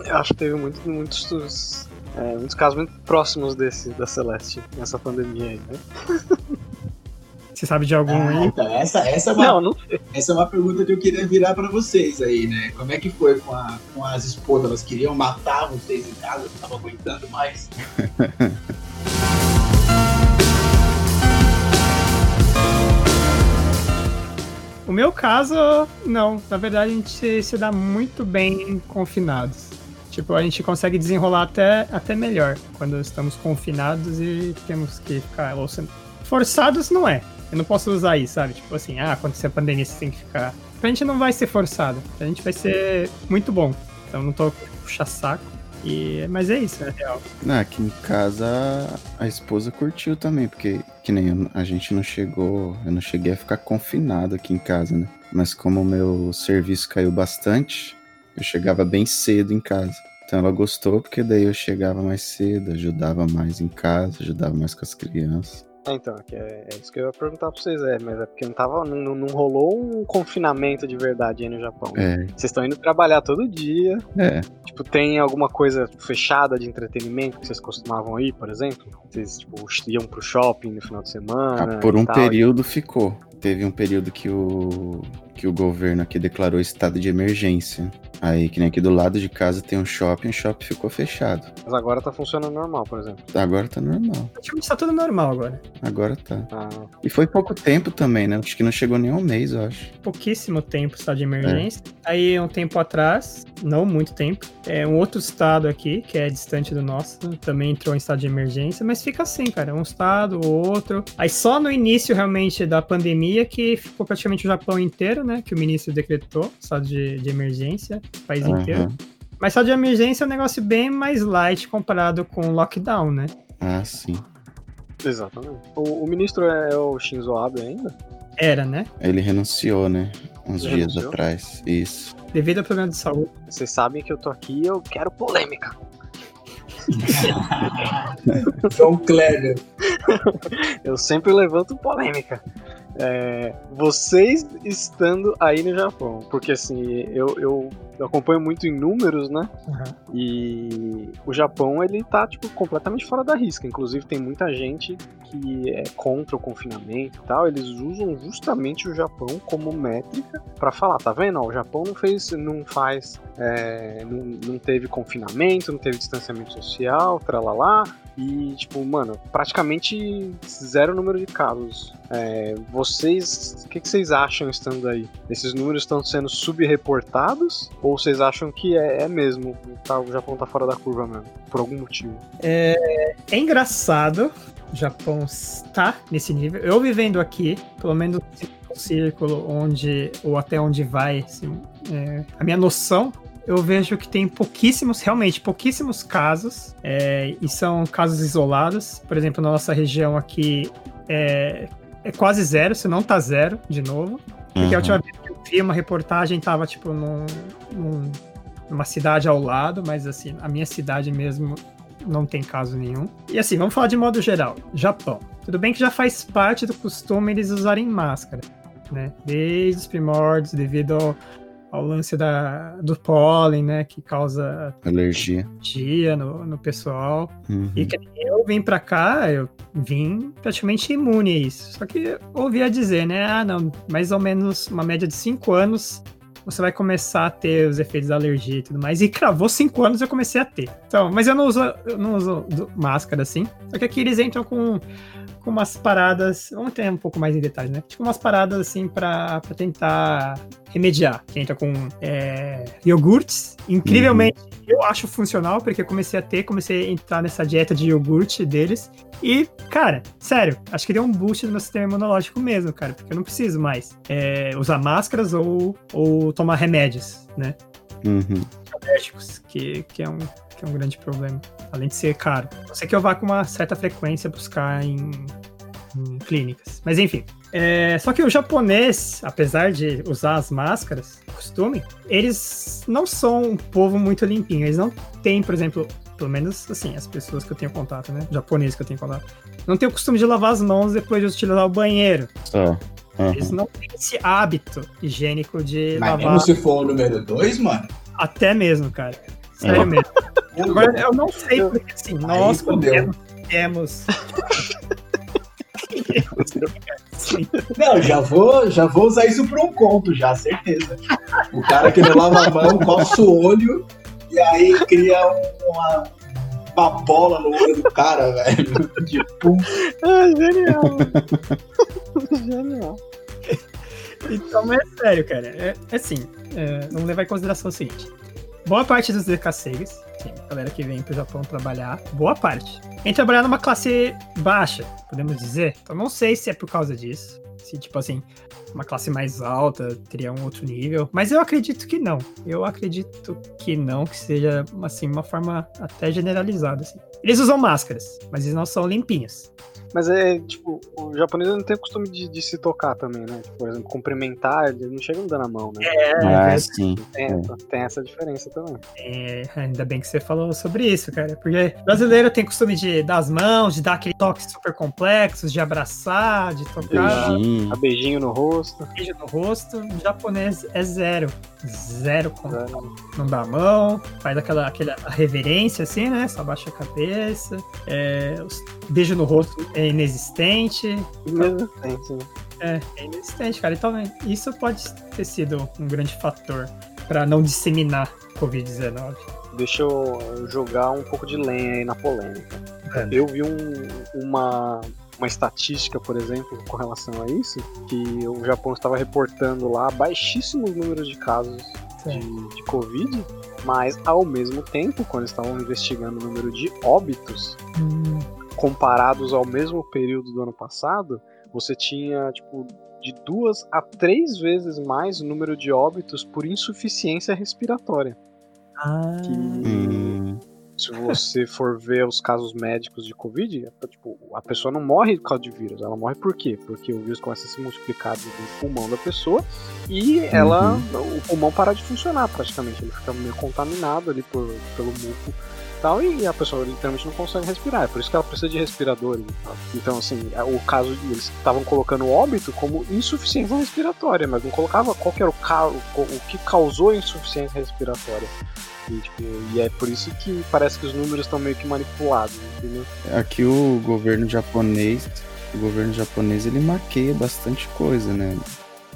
Eu acho que teve muito, muitos, é, muitos casos muito próximos desse da Celeste nessa pandemia aí, né? Você sabe de algum Ah, aí? então, essa, essa, é uma, Não, não essa é uma pergunta que eu queria virar pra vocês aí, né? Como é que foi com, a- com as esposas? Elas queriam matar vocês em casa, não estavam aguentando mais? O meu caso, não. Na verdade, a gente se dá muito bem confinados. Tipo, a gente consegue desenrolar até, até melhor quando estamos confinados e temos que ficar. Ou se- forçados não é. Eu não posso usar isso, sabe? Tipo assim, ah, acontecer a pandemia, você tem que ficar. A gente não vai ser forçado. A gente vai ser muito bom. Então não tô puxa saco. E... Mas é isso, é real. Ah, aqui em casa a esposa curtiu também, porque que nem eu- a gente não chegou, eu não cheguei a ficar confinado aqui em casa, né? Mas como o meu serviço caiu bastante, eu chegava bem cedo em casa. Então ela gostou porque daí eu chegava mais cedo, ajudava mais em casa, ajudava mais com as crianças. É, então, que é, é isso que eu ia perguntar pra vocês, é, mas é porque não tava. Não, não- rolou um confinamento de verdade aí no Japão. É, Vocês estão indo trabalhar todo dia. é. Tipo, tem alguma coisa fechada de entretenimento que vocês costumavam ir, por exemplo? Vocês, tipo, iam pro shopping no final de semana? Ah, por e um tal, período ficou. Teve um período que o, que o governo aqui declarou estado de emergência. Aí, que nem aqui do lado de casa tem um shopping, o shopping ficou fechado. Mas agora tá funcionando normal, por exemplo. Agora tá normal. Praticamente tá tudo normal agora. Agora tá. Ah, E foi pouco tempo também, né? Acho que não chegou nem um mês, eu acho. pouquíssimo tempo estado de emergência. Aí, um tempo atrás, não muito tempo, é um outro estado aqui, que é distante do nosso, também entrou em estado de emergência, mas fica assim, cara, um estado, outro. Aí só no início, realmente, da pandemia, que ficou praticamente o Japão inteiro, né, que o ministro decretou, estado de, de emergência, o país inteiro. Aham. Mas estado de emergência é um negócio bem mais light comparado com o lockdown, né? Ah, sim. exatamente. O, o ministro é o Shinzo Abe ainda? Era, né? Ele renunciou, né? Uns Ele dias renunciou? atrás. Isso. Devido ao problema de saúde. Vocês sabem que eu tô aqui e eu quero polêmica. João Kleber. Eu sempre levanto polêmica. É, vocês estando aí no Japão, porque assim, eu, eu, eu acompanho muito em números, né? Uhum. E o Japão, ele tá, tipo, completamente fora da risca. Inclusive, tem muita gente que é contra o confinamento e tal. Eles usam justamente o Japão como métrica para falar, tá vendo? O Japão não fez, não faz, é, não, não teve confinamento, não teve distanciamento social, tralalá. E, tipo, mano, praticamente zero número de casos. É, vocês, o que, que, vocês acham estando aí? Esses números estão sendo subreportados? Ou vocês acham que é, é mesmo? Tá, o Japão tá fora da curva mesmo? Por algum motivo? É, é engraçado. Japão está nesse nível. Eu vivendo aqui, pelo menos no círculo onde, ou até onde vai, assim, é, a minha noção eu vejo que tem pouquíssimos, realmente pouquíssimos casos, é, e são casos isolados. Por exemplo, na nossa região aqui é, é quase zero, se não tá zero de novo. Porque uhum. a última vez que eu vi uma reportagem tava, tipo, num, num, numa cidade ao lado, mas assim, a minha cidade mesmo não tem caso nenhum. E assim, vamos falar de modo geral. Japão. Tudo bem que já faz parte do costume eles usarem máscara, né? Desde os primórdios, devido ao, ao lance da, do pólen, né, que causa alergia, alergia no, no pessoal. Uhum. E eu vim para cá, eu vim praticamente imune a isso. Só que eu ouvia dizer, né, ah, não, mais ou menos uma média de cinco anos você vai começar a ter os efeitos da alergia e tudo mais. E cravou cinco anos eu comecei a ter. Então, mas eu não uso, eu não uso máscara assim. Só que aqui eles entram com com umas paradas. Vamos ter um pouco mais em detalhe, né? Tipo umas paradas assim para tentar remediar. Que entra com é, iogurtes. Incrivelmente, uhum. eu acho funcional, porque eu comecei a ter, comecei a entrar nessa dieta de iogurte deles. E, cara, sério, acho que deu um boost no meu sistema imunológico mesmo, cara, porque eu não preciso mais é, usar máscaras ou, ou tomar remédios, né? Uhum. Alérgicos, que, que é um que é um grande problema. Além de ser caro. Você que eu vá com uma certa frequência buscar em, em clínicas. Mas enfim. É, só que o japonês, apesar de usar as máscaras, costume, eles não são um povo muito limpinho. Eles não têm, por exemplo, pelo menos assim, as pessoas que eu tenho contato, né? Japoneses que eu tenho contato. Não tem o costume de lavar as mãos depois de utilizar o banheiro. Só. Uhum. Eles não têm esse hábito higiênico de Mas lavar. Mas mesmo se for o número 2, mano? Até mesmo, cara. Sério é. mesmo. Agora, eu não sei, porque assim, nós temos. temos... Não, já vou, já vou usar isso para um conto, já, certeza. O cara que não lava a mão, coça o olho e aí cria uma, uma bola no olho do cara, velho. Tipo. Ah, genial. genial. Então, é sério, cara. É, é assim, é, vamos levar em consideração o seguinte: boa parte dos decassegues Sim, galera que vem pro Japão trabalhar, boa parte. Vem trabalhar numa classe baixa, podemos dizer. Então não sei se é por causa disso. Se, tipo assim, uma classe mais alta teria um outro nível. Mas eu acredito que não. Eu acredito que não, que seja, assim, uma forma até generalizada, assim. Eles usam máscaras, mas eles não são limpinhos. Mas é, tipo, o japonês não tem o costume de, de se tocar também, né? Tipo, por exemplo, cumprimentar, eles não chegam dando a mão, né? É, ah, é sim. Tem, é. tem, essa diferença também. É, ainda bem que você falou sobre isso, cara. Porque brasileiro tem costume de dar as mãos, de dar aquele toque super complexos, de abraçar, de tocar. Beijinho. A beijinho no rosto. Beijo no rosto. O japonês é zero. Zero contato. Não dá a mão, faz aquela, aquela reverência assim, né? Só baixa a cabeça. É, beijo no rosto é inexistente. Inexistente, né? É, é inexistente, cara. Então, isso pode ter sido um grande fator para não disseminar Covid-19. Deixa eu jogar um pouco de lenha aí na polêmica. É. Eu vi um, uma, uma estatística, por exemplo, com relação a isso, que o Japão estava reportando lá baixíssimos números de casos de, de, Covid, mas ao mesmo tempo, quando estavam investigando o número de óbitos, hum comparados ao mesmo período do ano passado, você tinha, tipo, de duas a três vezes mais número de óbitos por insuficiência respiratória. Ah. Que, hum. se você for ver os casos médicos de Covid, é, tipo, a pessoa não morre por causa de vírus. Ela morre por quê? Porque o vírus começa a se multiplicar no pulmão da pessoa e ela, uhum. o pulmão para de funcionar praticamente. Ele fica meio contaminado ali por, pelo muco tal e a pessoa literalmente não consegue respirar. É por isso que ela precisa de respiradores e tal. Então, assim, o caso eles estavam colocando óbito como insuficiência respiratória, mas não colocava qual que era o, ca... o que causou insuficiência respiratória. E, tipo, e é por isso que parece que os números estão meio que manipulados, entendeu? Aqui o governo japonês, o governo japonês ele maqueia bastante coisa, né?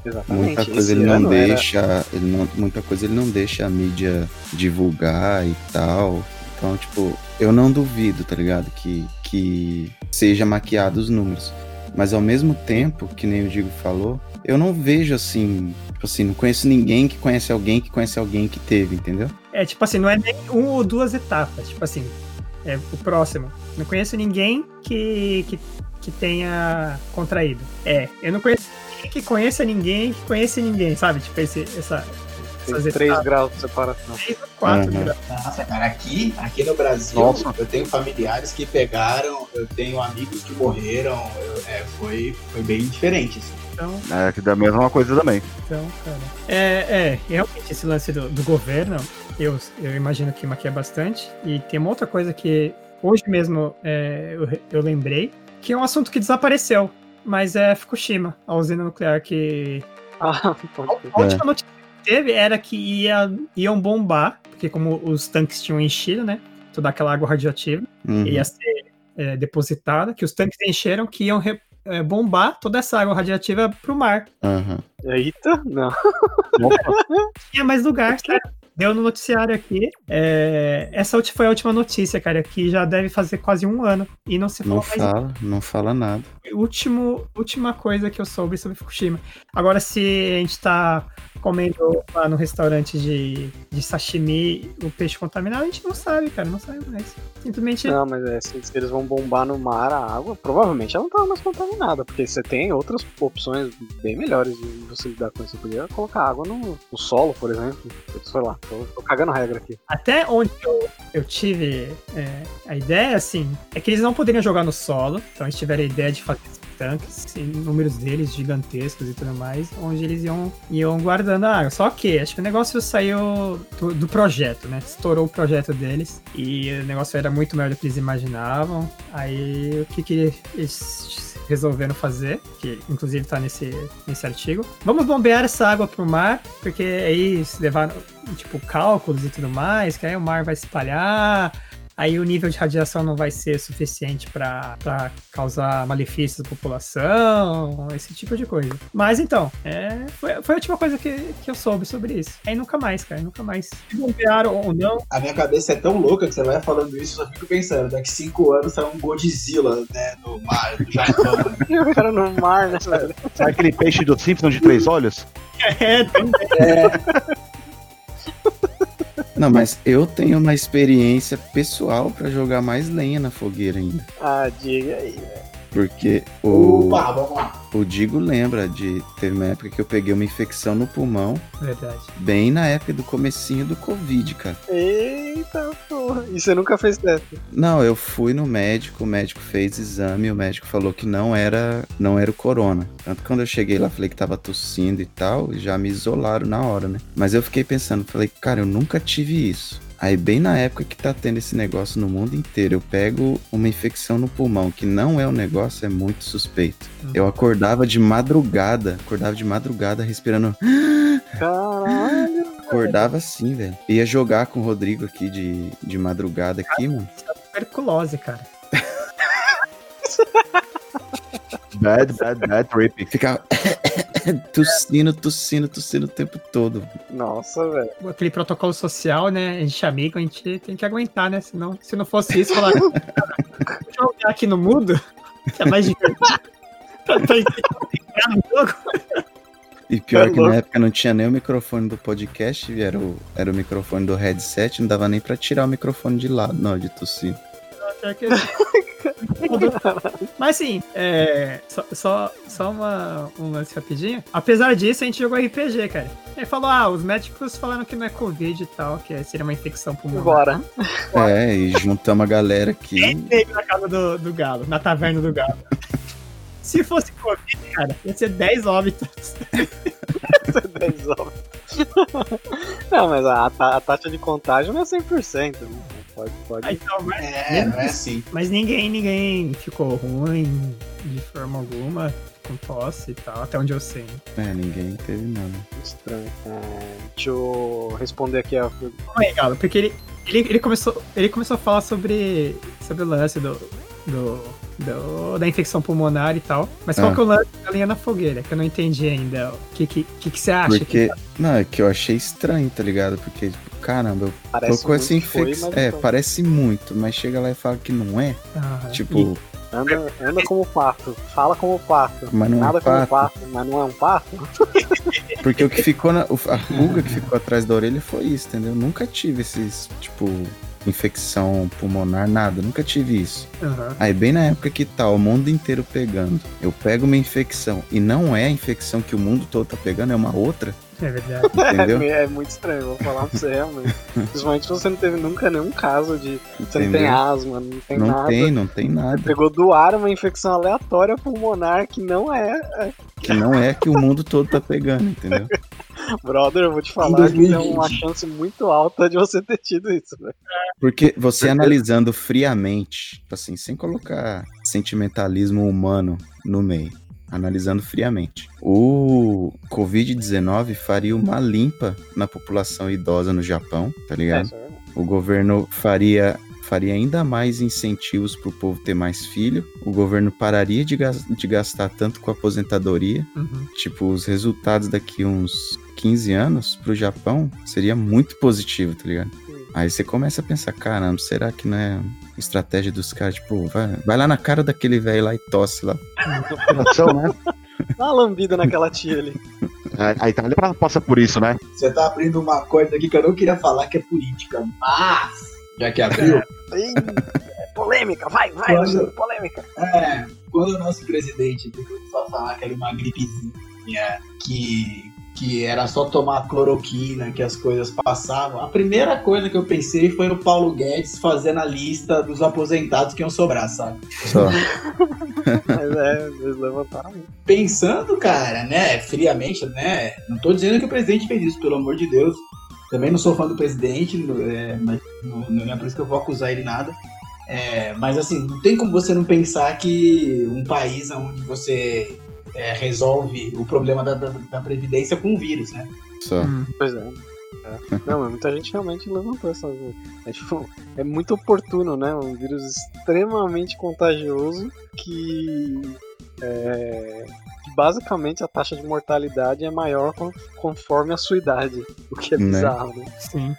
Exatamente. Muita Esse coisa ele não ano era- deixa, ele não, muita coisa ele não deixa a mídia divulgar e tal. Então, tipo, eu não duvido, tá ligado, que que seja maquiado os números. Mas ao mesmo tempo, que nem o Digo falou, eu não vejo assim, tipo assim, não conheço ninguém que conhece alguém que conhece alguém que teve, entendeu? É tipo assim, não é nem uma ou duas etapas. Tipo assim, é o próximo. Não conheço ninguém que, que, que tenha contraído. É, eu não conheço ninguém que conheça ninguém que conheça ninguém, sabe? Tipo, esse, essa, Tem essas 3 etapas. graus de separação. Três ou quatro Uhum. graus. Nossa, cara, aqui, aqui no Brasil, Nossa. eu tenho familiares que pegaram, eu tenho amigos que morreram, eu- é, foi, foi bem diferente. Assim. Então, É, que da mesma coisa também. então, cara. É, é, realmente esse lance do, do governo, eu, eu imagino que maquia bastante. E tem uma outra coisa que hoje mesmo é, eu, eu lembrei, que é um assunto que desapareceu. Mas é Fukushima, a usina nuclear que Ah. A última notícia que teve era que ia, iam bombar, porque como os tanques tinham enchido, né? Toda aquela água radioativa Uhum. ia ser é, depositada, que os tanques encheram, que iam re- é, bombar toda essa água radioativa pro mar. Aham. Eita, não. Tinha mais lugar, certo? Deu no noticiário aqui. É, essa foi a última notícia, cara, que já deve fazer quase um ano. E não se Não falou mais fala, não fala nada. último, última coisa que eu soube sobre Fukushima. Agora, se a gente tá comendo lá no restaurante de, de sashimi o peixe contaminado, a gente não sabe, cara, não sabe mais. Simplesmente. Não, mas é, se, eles vão bombar no mar a água, provavelmente ela não tava mais contaminada, porque você tem outras opções bem melhores de você lidar com isso. Você podia colocar água no, no solo, por exemplo. Sei lá, tô, tô cagando regra aqui. Até onde eu, eu tive é, a ideia, assim, é que eles não poderiam jogar no solo, então eles tiveram a ideia de fazer tanques, números deles gigantescos e tudo mais, onde eles iam, iam guardando a água. Só que acho que o negócio saiu do, do projeto, né? Estourou o projeto deles e o negócio era muito maior do que eles imaginavam. Aí o que, que eles resolveram fazer, que inclusive tá nesse, nesse artigo. Vamos bombear essa água pro mar, porque aí levaram, tipo, cálculos e tudo mais, que aí o mar vai se espalhar, aí o nível de radiação não vai ser suficiente para causar malefícios à população, esse tipo de coisa. Mas então, é, foi, foi a última coisa que, que eu soube sobre isso. Aí nunca mais, cara, nunca mais. Se bombearam ou não, A minha cabeça é tão louca que você vai falando isso, eu só fico pensando, daqui cinco anos sai um Godzilla, né, no mar do Japão. O cara no mar, né, velho? Sabe aquele peixe do Simpsons de três olhos? é, tem- Não, mas eu tenho uma experiência pessoal pra jogar mais lenha na fogueira ainda. Ah, diga aí, velho. Porque o, Opa, vamos lá. o Digo lembra de. Teve uma época que eu peguei uma infecção no pulmão, verdade. bem na época do comecinho do Covid, cara. Eita porra. E você nunca fez teste? Não, eu fui no médico, o médico fez exame, o médico falou que não era, não era o corona. Tanto que quando eu cheguei lá, falei que tava tossindo e tal, já me isolaram na hora, né? Mas eu fiquei pensando, falei, cara, eu nunca tive isso. Aí bem na época que tá tendo esse negócio no mundo inteiro, eu pego uma infecção no pulmão, que não é um negócio, é muito suspeito. Eu acordava de madrugada, acordava de madrugada respirando Caralho. Acordava assim, velho. Ia jogar com o Rodrigo aqui de, de madrugada aqui, mano. Tuberculose, cara. Bad, bad, bad trip. Ficava tossindo, tossindo, tossindo o tempo todo. Nossa, velho. Aquele protocolo social, né? A gente é amigo, a gente tem que aguentar, né? Senão, se não fosse isso, falar. "Vou jogar aqui no mundo, que é mais divertido. pra, pra entrar no jogo. E pior É que louco. na época não tinha nem o microfone do podcast, era o, era o microfone do headset, não dava nem pra tirar o microfone de lado, não, de tossir. Pior que- Mas sim, é, só, só, só uma, um lance rapidinho. Apesar disso, a gente jogou RPG, cara. Ele falou: ah, os médicos falaram que não é Covid e tal, que seria uma infecção pulmonar. Bora. É, e juntamos a galera aqui. Teve na casa do, do Galo, na taverna do Galo. Se fosse Covid, cara, ia ser 10 óbitos. 10 horas. Não, mas a, a, a taxa de contágio não é 100%. Né? Pode, pode. Ah, então, mas, É, não é assim. mas ninguém, ninguém ficou ruim de forma alguma, com tosse e tal, até onde eu sei. É, ninguém teve nada. Estranho. É, deixa eu responder aqui a. Calma aí, Galo, porque ele, ele, ele, começou, ele começou a falar sobre, sobre o lance do, do, do- da infecção pulmonar e tal. Mas qual Ah. que é o lance da linha na fogueira? Que eu não entendi ainda. O que, que, que, que você acha? Porque. Não, é que eu achei estranho, tá ligado? Porque, tipo, caramba, eu Parece tô com essa que infecção. mas É, então, parece muito, mas chega lá e fala que não é. Ah, Tipo, anda, anda como pato, fala como pato. mas não é Nada um como pato. pato, mas não é um pato? Porque o que ficou na. A ruga que ficou atrás da orelha foi isso, entendeu? Nunca tive esses, tipo, infecção pulmonar, nada. Nunca tive isso. aham. Aí, bem na época que tá o mundo inteiro pegando, eu pego uma infecção e não é a infecção que o mundo todo tá pegando, é uma outra, É verdade. entendeu? É, é muito estranho, vou falar pra você realmente. Principalmente você não teve nunca nenhum caso de. Você não tem asma, não tem não nada. tem, não tem nada. Pegou do ar uma infecção aleatória pulmonar que não é. Que não é que o mundo todo tá pegando, entendeu? Brother, eu vou te falar que tem 2020. uma chance muito alta de você ter tido isso. Porque você analisando friamente, assim, sem colocar sentimentalismo humano no meio, analisando friamente, o Covid-19 faria uma limpa na população idosa no Japão, tá ligado? é. O governo faria faria ainda mais incentivos pro povo ter mais filho. O governo pararia de, gas- de gastar tanto com aposentadoria. Uhum. Tipo, os resultados daqui uns 15 anos pro Japão seria muito positivo, tá ligado? Aí você começa a pensar, caramba, será que não é estratégia dos caras? Tipo, vai, vai lá na cara daquele velho lá e tosse lá. Né? Dá uma lambida naquela tia ali. A, Itália passa por isso, né? Você tá abrindo uma coisa aqui que eu não queria falar, que é política. Mas, já que abriu, é polêmica, vai, vai, Quando- polêmica. é, quando o nosso presidente começou a falar que era uma gripezinha, que, que era só tomar cloroquina, que as coisas passavam, a primeira coisa que eu pensei foi no Paulo Guedes fazendo a lista dos aposentados que iam sobrar, sabe? Só. Mas é, eles levantaram pensando, cara, né, friamente, né? Não tô dizendo que o presidente fez isso, pelo amor de Deus. Também não sou fã do presidente, é, mas não, não é por isso que eu vou acusar ele nada. É, mas assim, não tem como você não pensar que um país onde você é, resolve o problema da, da, da previdência com um vírus, né? Só. Hum. Pois é. É. Não, mas muita gente realmente levantou essa. É, tipo, é muito oportuno, né? Um vírus extremamente contagioso que. É, que basicamente a taxa de mortalidade é maior con- conforme a sua idade. O que é Né? bizarro, né? Sim.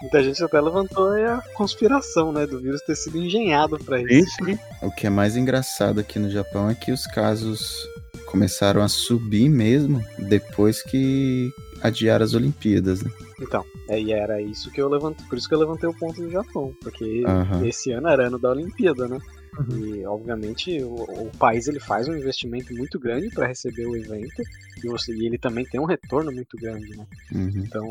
Muita gente até levantou aí a conspiração, né? Do vírus ter sido engenhado pra isso. Isso. O que é mais engraçado aqui no Japão é que os casos começaram a subir mesmo depois que adiaram as Olimpíadas, né? Então, é, e era isso que eu levantei. Por isso que eu levantei o ponto do Japão. Porque Aham. esse ano era ano da Olimpíada, né? Uhum. E obviamente o, o país ele faz um investimento muito grande para receber o evento e, você- e ele também tem um retorno muito grande, né? Uhum. Então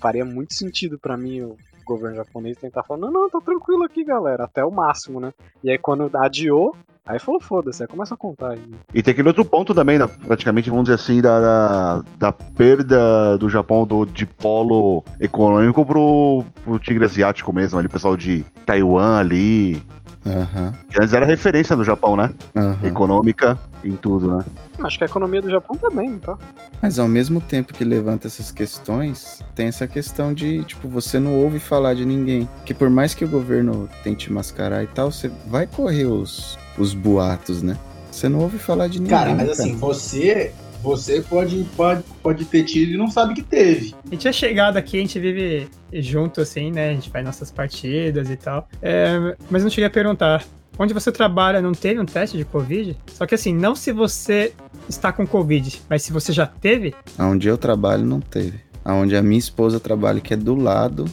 faria muito sentido para mim o governo japonês tentar falar, não, não, tá tranquilo aqui, galera, até o máximo, né? E aí quando adiou, aí falou, foda-se, aí começa a contar. né? E tem aquele outro ponto também, da- praticamente, vamos dizer assim, da, da, da perda do Japão do, de polo econômico pro, pro tigre asiático mesmo, ali, o pessoal de Taiwan ali. Aham. Que antes era referência no Japão, né? Aham. Econômica em tudo, né? Acho que a economia do Japão também, tá? Mas ao mesmo tempo que levanta essas questões, tem essa questão de, tipo, você não ouve falar de ninguém. Que por mais que o governo tente mascarar e tal, você vai correr os, os boatos, né? Você não ouve falar de ninguém. Cara, mas cara. assim, você, você pode, pode, pode ter tido e não sabe que teve. A gente é chegado aqui, a gente vive junto, assim, né? A gente faz nossas partidas e tal. É, mas não cheguei a perguntar. Onde você trabalha não teve um teste de Covid? Só que assim, não se você está com Covid, mas se você já teve, Aonde eu trabalho, não teve. Aonde a minha esposa trabalha, que é do lado,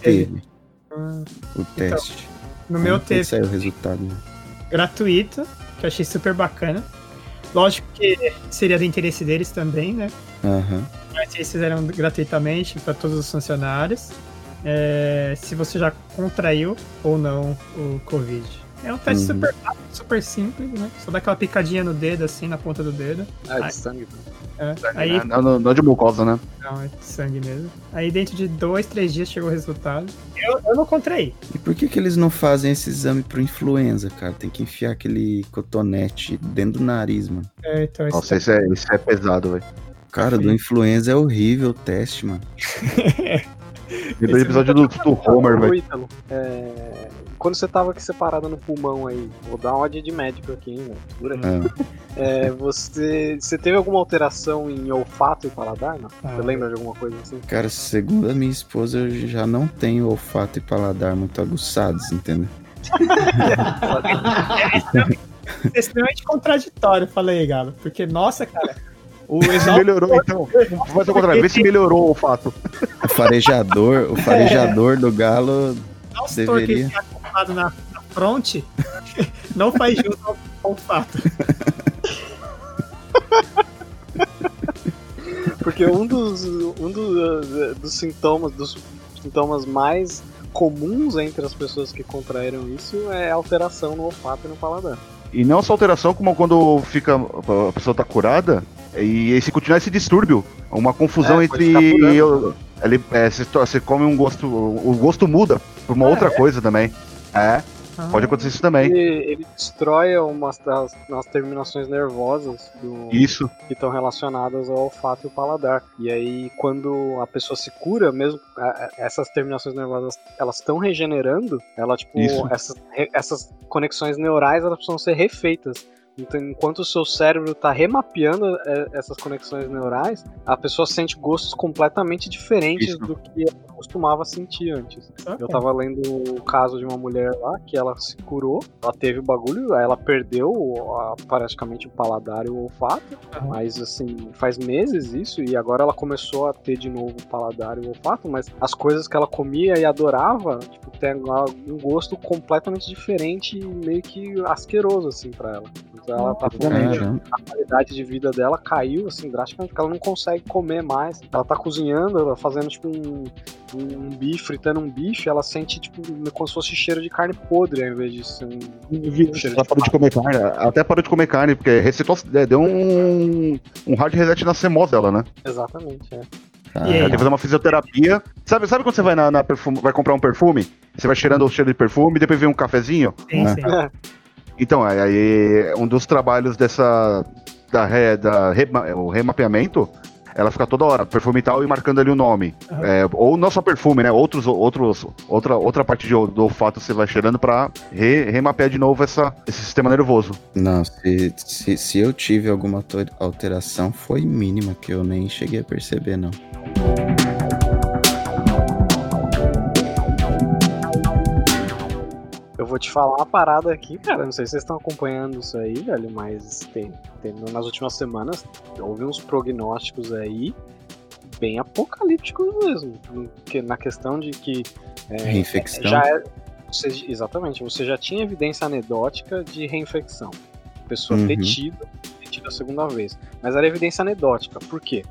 teve Ah, o teste. no meu Não sei teve saiu o resultado. né? Gratuito, que eu achei super bacana. Lógico que seria do interesse deles também, né? Aham. Mas eles fizeram gratuitamente para todos os funcionários. É, se você já contraiu ou não o Covid. É um teste Uhum. super rápido, super simples, né? Só dá aquela picadinha no dedo, assim, na ponta do dedo. Ah, de sangue. É. Aí, Não, não, não de mucosa, né? não, é sangue mesmo. Aí dentro de dois, três dias chegou o resultado. Eu, eu não contraí. E por que, que eles não fazem esse exame pro influenza, cara? Tem que enfiar aquele cotonete dentro do nariz, mano. É, então, esse Nossa, isso é, isso é pesado, velho. Cara, do influenza é horrível o teste, mano. Lembra do episódio do, do Homer, Ô, velho. É, Quando você tava aqui separado no pulmão aí, vou dar uma de médico aqui, hein, aí. Ah, É, você, você teve alguma alteração em olfato e paladar? Não? Ah. Você lembra de alguma coisa assim? cara, segundo a minha esposa, eu já não tenho olfato e paladar muito aguçados, entendeu? é extremamente contraditório, falei aí, Galo. Porque, nossa, cara, o Exalto melhorou, então. Vai ao contrário, vê se melhorou o fato. O farejador, o farejador do galo deveria. Na, na fronte não faz jus ao olfato. Porque um dos, um dos, dos sintomas, dos sintomas mais comuns entre as pessoas que contraíram isso é alteração no olfato e no paladar. E não só alteração, como quando fica a pessoa tá curada, e aí se continuar esse distúrbio, uma confusão É, entre. ele, é, você, come um gosto. O gosto muda por uma Ah, outra é? coisa também. É, pode acontecer isso também. Ele, ele destrói umas das, das terminações nervosas do, Isso. que estão relacionadas ao olfato e o paladar. E aí, quando a pessoa se cura, mesmo a- essas terminações nervosas, elas estão regenerando, ela tipo essas, essas conexões neurais elas precisam ser refeitas. Então, enquanto o seu cérebro está remapeando é, essas conexões neurais, a pessoa sente gostos completamente diferentes Isso. do que costumava sentir antes. Eu tava lendo o caso de uma mulher lá que ela se curou, ela teve o bagulho, ela perdeu a- praticamente o paladar e o olfato, Aham. mas assim, faz meses isso, e agora ela começou a ter de novo o paladar e o olfato, mas as coisas que ela comia e adorava, tipo, tem um gosto completamente diferente e meio que asqueroso, assim, pra ela. Então ela tá Exatamente. Caramba. a qualidade de vida dela caiu assim drasticamente, porque ela não consegue comer mais. Ela tá cozinhando, ela fazendo tipo um, um bife, fritando um bife, ela sente tipo como se fosse cheiro de carne podre ao invés de ser um cheiro Ela parou de comer carne, até parou de comer carne, porque resetou, é, deu um, um hard reset na CMOS dela, né? Exatamente, é. E? Ela tem que fazer uma fisioterapia. Sabe, sabe quando você vai na, na perfume, vai comprar um perfume? Você vai cheirando o cheiro de perfume, depois vem um cafezinho? Sim, Ah. sim. Então, aí- aí um dos trabalhos dessa. Da, re- da rema- o remapeamento, ela fica toda hora, perfume e tal, e marcando ali o nome. Aham. É, ou não só perfume, né? Outros, outros, outra, outra parte de, do olfato você vai cheirando pra re- remapear de novo essa, esse sistema nervoso. Não, se, se, se eu tive alguma alter- alteração, foi mínima, que eu nem cheguei a perceber, não. Vou te falar uma parada aqui, cara. Não sei se vocês estão acompanhando isso aí, velho, mas tem, tem- nas últimas semanas houve uns prognósticos aí bem apocalípticos mesmo. Que, na questão de que é, Reinfecção. já é, você- exatamente, você já tinha evidência anedótica de reinfecção. Pessoa Uhum. tido, ter tido a segunda vez. Mas era evidência anedótica. Por quê?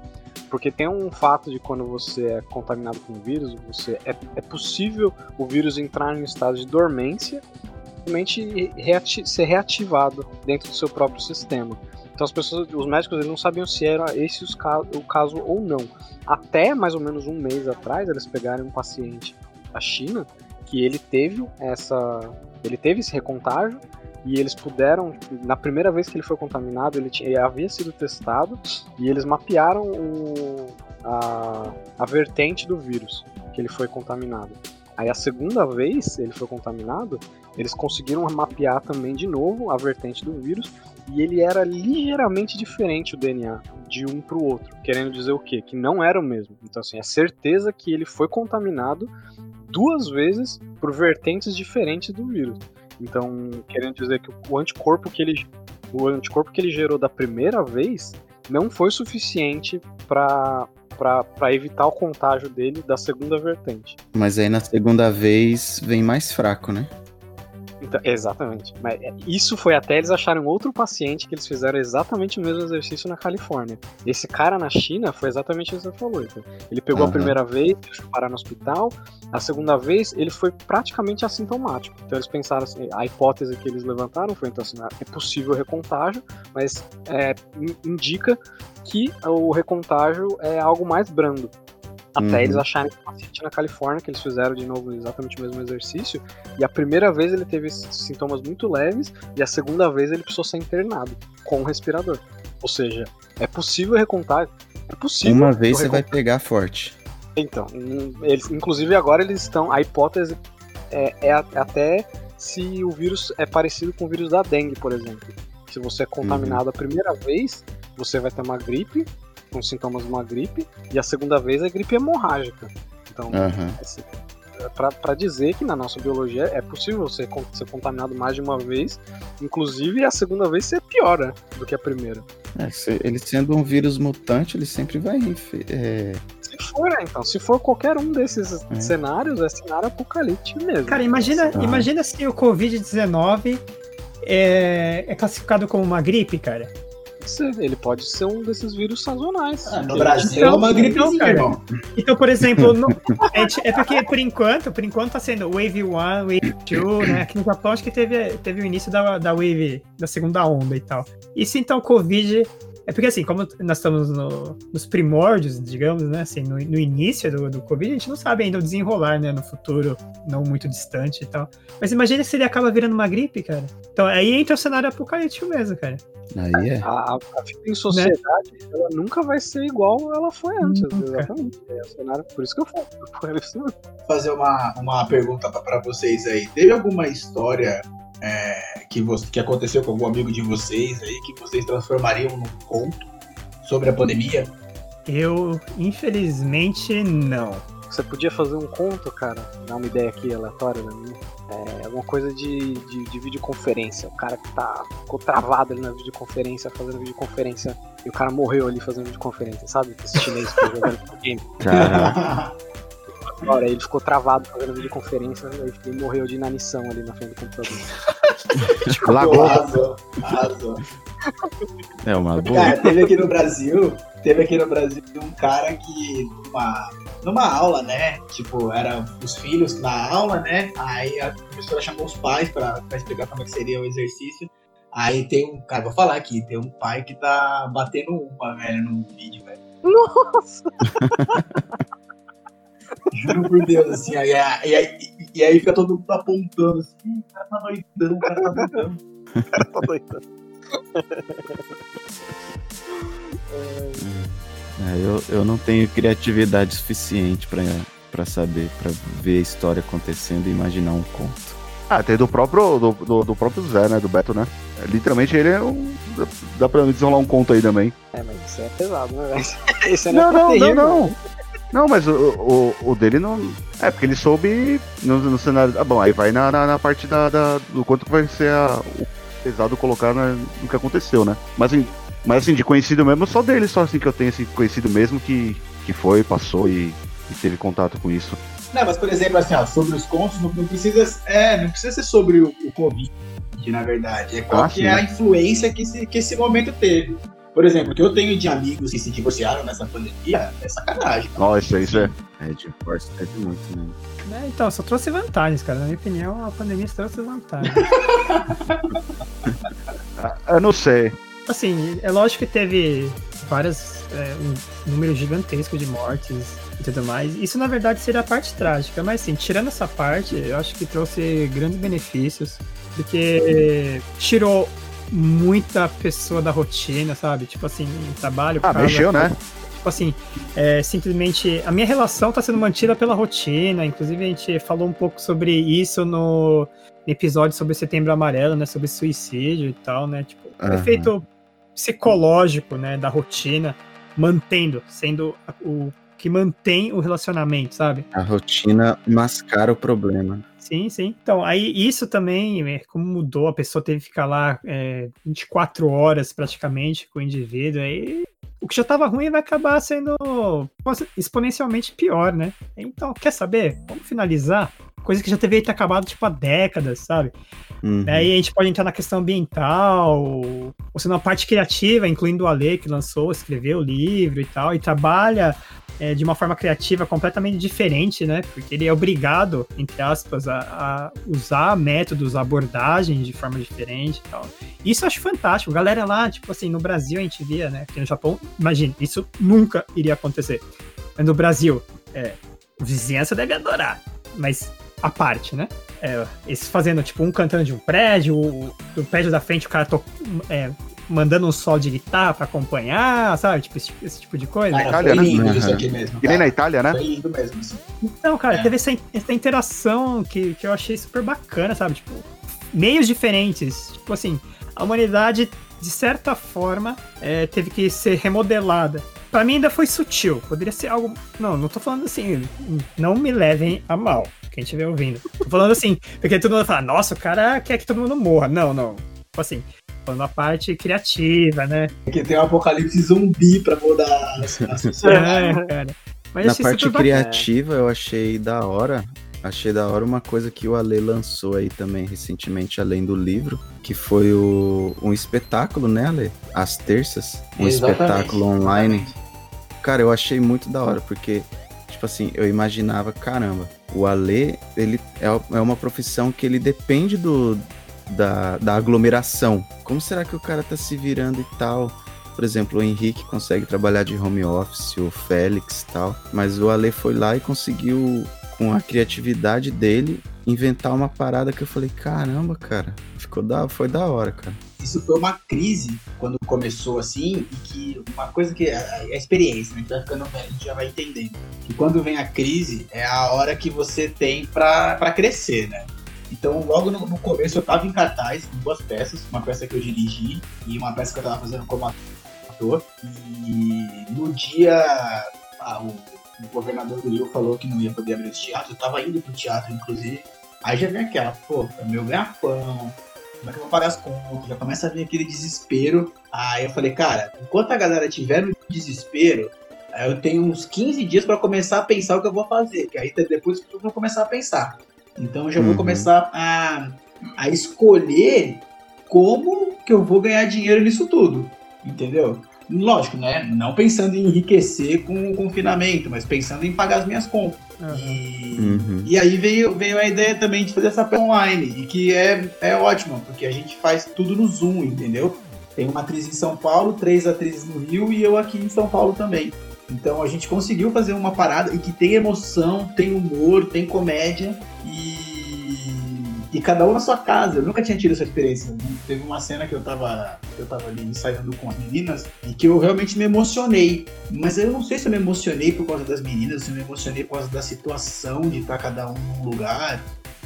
Porque tem um fato de quando você é contaminado com vírus, você é, é possível o vírus entrar em um estado de dormência e simplesmente reati- ser reativado dentro do seu próprio sistema. Então as pessoas, os médicos eles não sabiam se era esse os ca- o caso ou não. Até mais ou menos um mês atrás, eles pegaram um paciente da China que ele teve essa, ele teve esse recontágio e eles puderam, na primeira vez que ele foi contaminado, ele, tinha, ele havia sido testado e eles mapearam o, a, a vertente do vírus que ele foi contaminado. Aí a segunda vez ele foi contaminado, eles conseguiram mapear também de novo a vertente do vírus e ele era ligeiramente diferente o DNA de um para o outro, querendo dizer o quê? Que não era o mesmo. Então assim, é certeza que ele foi contaminado duas vezes por vertentes diferentes do vírus. Então, querendo dizer que o anticorpo que ele o anticorpo que ele gerou da primeira vez não foi suficiente para para evitar o contágio dele da segunda vertente. Mas aí na segunda vez vem mais fraco, né? Então, exatamente. Mas é, isso foi até eles acharem outro paciente que eles fizeram exatamente o mesmo exercício na Califórnia. Esse cara na China foi exatamente isso que você falou. Então. Ele pegou Aham. a primeira vez, deixou parar no hospital. A segunda vez, ele foi praticamente assintomático. Então eles pensaram assim, a hipótese que eles levantaram foi então assim, ah, é possível recontágio, mas é, in- indica que o recontágio é algo mais brando. Até Uhum. eles acharem que o paciente na Califórnia, que eles fizeram de novo exatamente o mesmo exercício, e a primeira vez ele teve sintomas muito leves, e a segunda vez ele precisou ser internado com o respirador. Ou seja, é possível recontar. É possível. Uma vez você vai pegar forte. então, eles, inclusive agora eles estão. A hipótese é, é a- até se o vírus é parecido com o vírus da dengue, por exemplo. Se você é contaminado a primeira vez, você vai ter uma gripe, com sintomas de uma gripe, e a segunda vez é gripe hemorrágica. Então, Aham. assim, é pra, pra dizer que na nossa biologia é possível você con- ser contaminado mais de uma vez, inclusive a segunda vez ser pior né, do que a primeira. É, se- ele sendo um vírus mutante, ele sempre vai. é, Se for, né, então, se for qualquer um desses É. cenários, é cenário apocalíptico mesmo. Cara, imagina, Ah. imagina se o Covid-19 é, é classificado como uma gripe, cara. Ser, ele pode ser um desses vírus sazonais. Ah, no Brasil Então, é uma então, gripezinha, cara. irmão. Então, por exemplo, no- é, é porque por enquanto, por enquanto tá sendo Wave 1, Wave 2, né? Aqui no Japão acho que teve, teve o início da, da Wave, da segunda onda e tal. E se então Covid. É porque assim, como nós estamos no- nos primórdios, digamos, né? Assim, no, no início do, do Covid, a gente não sabe ainda o desenrolar, né? No futuro, não muito distante e tal. Mas imagina se ele acaba virando uma gripe, cara. Então aí entra o cenário apocalíptico mesmo, cara. Aí é. A, a- a vida em sociedade ela nunca vai ser igual ela foi antes. Nunca. Exatamente. É o cenário, por isso que eu falo. Vou fazer uma, uma pergunta pra vocês aí. Teve alguma história é, que, você, que aconteceu com algum amigo de vocês aí que vocês transformariam num conto sobre a pandemia? Eu, infelizmente, não. Você podia fazer um conto, cara, dar uma ideia aqui aleatória da minha. É alguma coisa de, de, de videoconferência. O cara que tá, ficou travado ali na videoconferência, fazendo videoconferência, e o cara morreu ali fazendo videoconferência, sabe? Esse chinês que tá jogando videogame. Caraca. Agora ele ficou travado fazendo videoconferência, aí ele morreu de inanição ali na frente do computador. Lagoa. Arrasou, arrasou. É uma boa. Cara, teve aqui no Brasil, teve aqui no Brasil um cara que numa, numa aula, né? Tipo, eram os filhos na aula, né? Aí a professora chamou os pais pra, pra explicar como é que seria o exercício. Aí tem um, cara, vou falar aqui, tem um pai que tá batendo uma, velho, no vídeo, velho. Nossa! Juro por Deus, assim, aí, aí, aí- e aí fica todo mundo apontando assim, "Ih, o cara tá doidão, o cara tá doidão. Tá doido. É, eu, eu não tenho criatividade suficiente pra, pra saber, pra ver a história acontecendo e imaginar um conto. Ah, tem do próprio, do, do, do próprio Zé, né? Do Beto, né? É, literalmente ele é um. dá- pra desenrolar um conto aí também. É, mas isso é pesado, né? velho? É Não, não, não, terrível. não. Não, mas o, o, o dele não. É, porque ele soube no, no cenário. Ah, bom, aí vai na, na, na parte da, da- do quanto vai ser a, o pesado colocar na- no que aconteceu, né? Mas, assim, mas assim, de conhecido mesmo, só dele, só assim que eu tenho assim, conhecido mesmo que, que foi, passou e, e teve contato com isso. Não, mas por exemplo, assim, ó, sobre os contos, não, não precisa, é, não precisa ser sobre o, o Covid, na verdade. É qual Ah, que sim. é a influência que esse, que esse momento teve. Por exemplo, o que eu tenho de amigos que se divorciaram nessa pandemia é sacanagem. Nossa, isso é. É, de force teve muito, né? É, então, só trouxe vantagens, cara. Na minha opinião, a pandemia só trouxe vantagens. Eu não sei. assim, é lógico que teve várias. É, um número gigantesco de mortes e tudo mais. Isso, na verdade, seria a parte trágica. Mas, assim, tirando essa parte, eu acho que trouxe grandes benefícios. Porque tirou muita pessoa da rotina, sabe? Tipo assim, trabalho. Ah, casa, mexeu, né? Tipo assim, é, simplesmente a minha relação está sendo mantida pela rotina. Inclusive, a gente falou um pouco sobre isso no episódio sobre Setembro Amarelo, né? Sobre suicídio e tal, né? Tipo, o Aham. efeito psicológico, né? Da rotina, mantendo, sendo o que mantém o relacionamento, sabe? A rotina mascara o problema. Sim, sim. Então, aí isso também, é, como mudou, a pessoa teve que ficar lá é, 24 horas praticamente com o indivíduo, aí o que já tava ruim vai acabar sendo exponencialmente pior, né? Então, quer saber? Vamos finalizar coisa que já ter acabado, tipo, há décadas, sabe? Uhum. Aí a gente pode entrar na questão ambiental, ou se na parte criativa, incluindo o Ale, que lançou, escreveu o livro e tal, e trabalha é, de uma forma criativa completamente diferente, né? Porque ele é obrigado, entre aspas, a, a usar métodos, abordagens de forma diferente e tal. Isso eu acho fantástico. Galera lá, tipo assim, no Brasil a gente via, né? Aqui no Japão, imagina, isso nunca iria acontecer. Mas no Brasil, é, vizinhança deve adorar. Mas a parte, né? É, fazendo, tipo, um cantando de um prédio, o, o prédio da frente, o cara to, é, mandando um sol de guitarra pra acompanhar, sabe? Tipo, esse, esse tipo de coisa. Cara, Itália, foi né? lindo Uhum. isso aqui mesmo. Que nem na. Itália, né? Foi lindo mesmo. assim. Então, cara, É. teve essa, essa interação que, que eu achei super bacana, sabe? Tipo, meios diferentes. Tipo assim, a humanidade, de certa forma, é, teve que ser remodelada. Pra mim ainda foi sutil. Poderia ser algo. Não, não tô falando assim. Não me levem a mal. Quem estiver ouvindo. Tô falando assim, porque todo mundo fala, nossa, o cara quer que todo mundo morra. Não, não. Tipo assim, falando a parte criativa, né? Porque tem um apocalipse zumbi pra mudar É, cara. Mas Na parte bacana. criativa, eu achei da hora. Achei da hora uma coisa que o Ale lançou aí também recentemente, além do livro, que foi o, um espetáculo, né, Ale? Às terças. Um Exatamente, espetáculo online. Cara, eu achei muito da hora, porque, tipo assim, eu imaginava, caramba, o Ale, ele é, é uma profissão que ele depende do, da, da aglomeração. Como será que o cara tá se virando e tal? Por exemplo, o Henrique consegue trabalhar de home office, o Félix e tal, mas o Ale foi lá e conseguiu, com a criatividade dele, inventar uma parada que eu falei, caramba, cara, ficou da, foi da hora, cara. Isso foi uma crise quando começou assim, e que uma coisa que. A, a experiência, né? Vai ficando velho, a gente já vai entendendo. Que quando vem a crise, é a hora que você tem pra crescer, né? Então, logo no, no começo, eu tava em cartaz com duas peças, uma peça que eu dirigi e uma peça que eu tava fazendo como ator. E no dia, o, o governador do Rio falou que não ia poder abrir os teatros, eu tava indo pro teatro, inclusive. Aí já vem aquela, pô, é meu ganha-pão, como é que eu vou pagar as contas? Já começa a vir aquele desespero. Aí eu falei, cara, enquanto a galera tiver no desespero, eu tenho uns 15 dias pra começar a pensar o que eu vou fazer. Que aí depois eu vou começar a pensar. Então eu já vou Uhum. começar a, a escolher como que eu vou ganhar dinheiro nisso tudo. Entendeu? Lógico, né? Não pensando em enriquecer com o confinamento, mas pensando em pagar as minhas contas. Aham. E, Uhum. e aí veio, veio a ideia também de fazer essa peça online, e que é, é ótima, porque a gente faz tudo no Zoom, entendeu? Tem uma atriz em São Paulo, três atrizes no Rio e eu aqui em São Paulo também. Então a gente conseguiu fazer uma parada e que tem emoção, tem humor, tem comédia e, e cada um na sua casa. Eu nunca tinha tido essa experiência. Teve uma cena que eu tava, eu tava ali ensaiando com as meninas e que eu realmente me emocionei. Mas eu não sei se eu me emocionei por causa das meninas, se eu me emocionei por causa da situação de estar cada um num lugar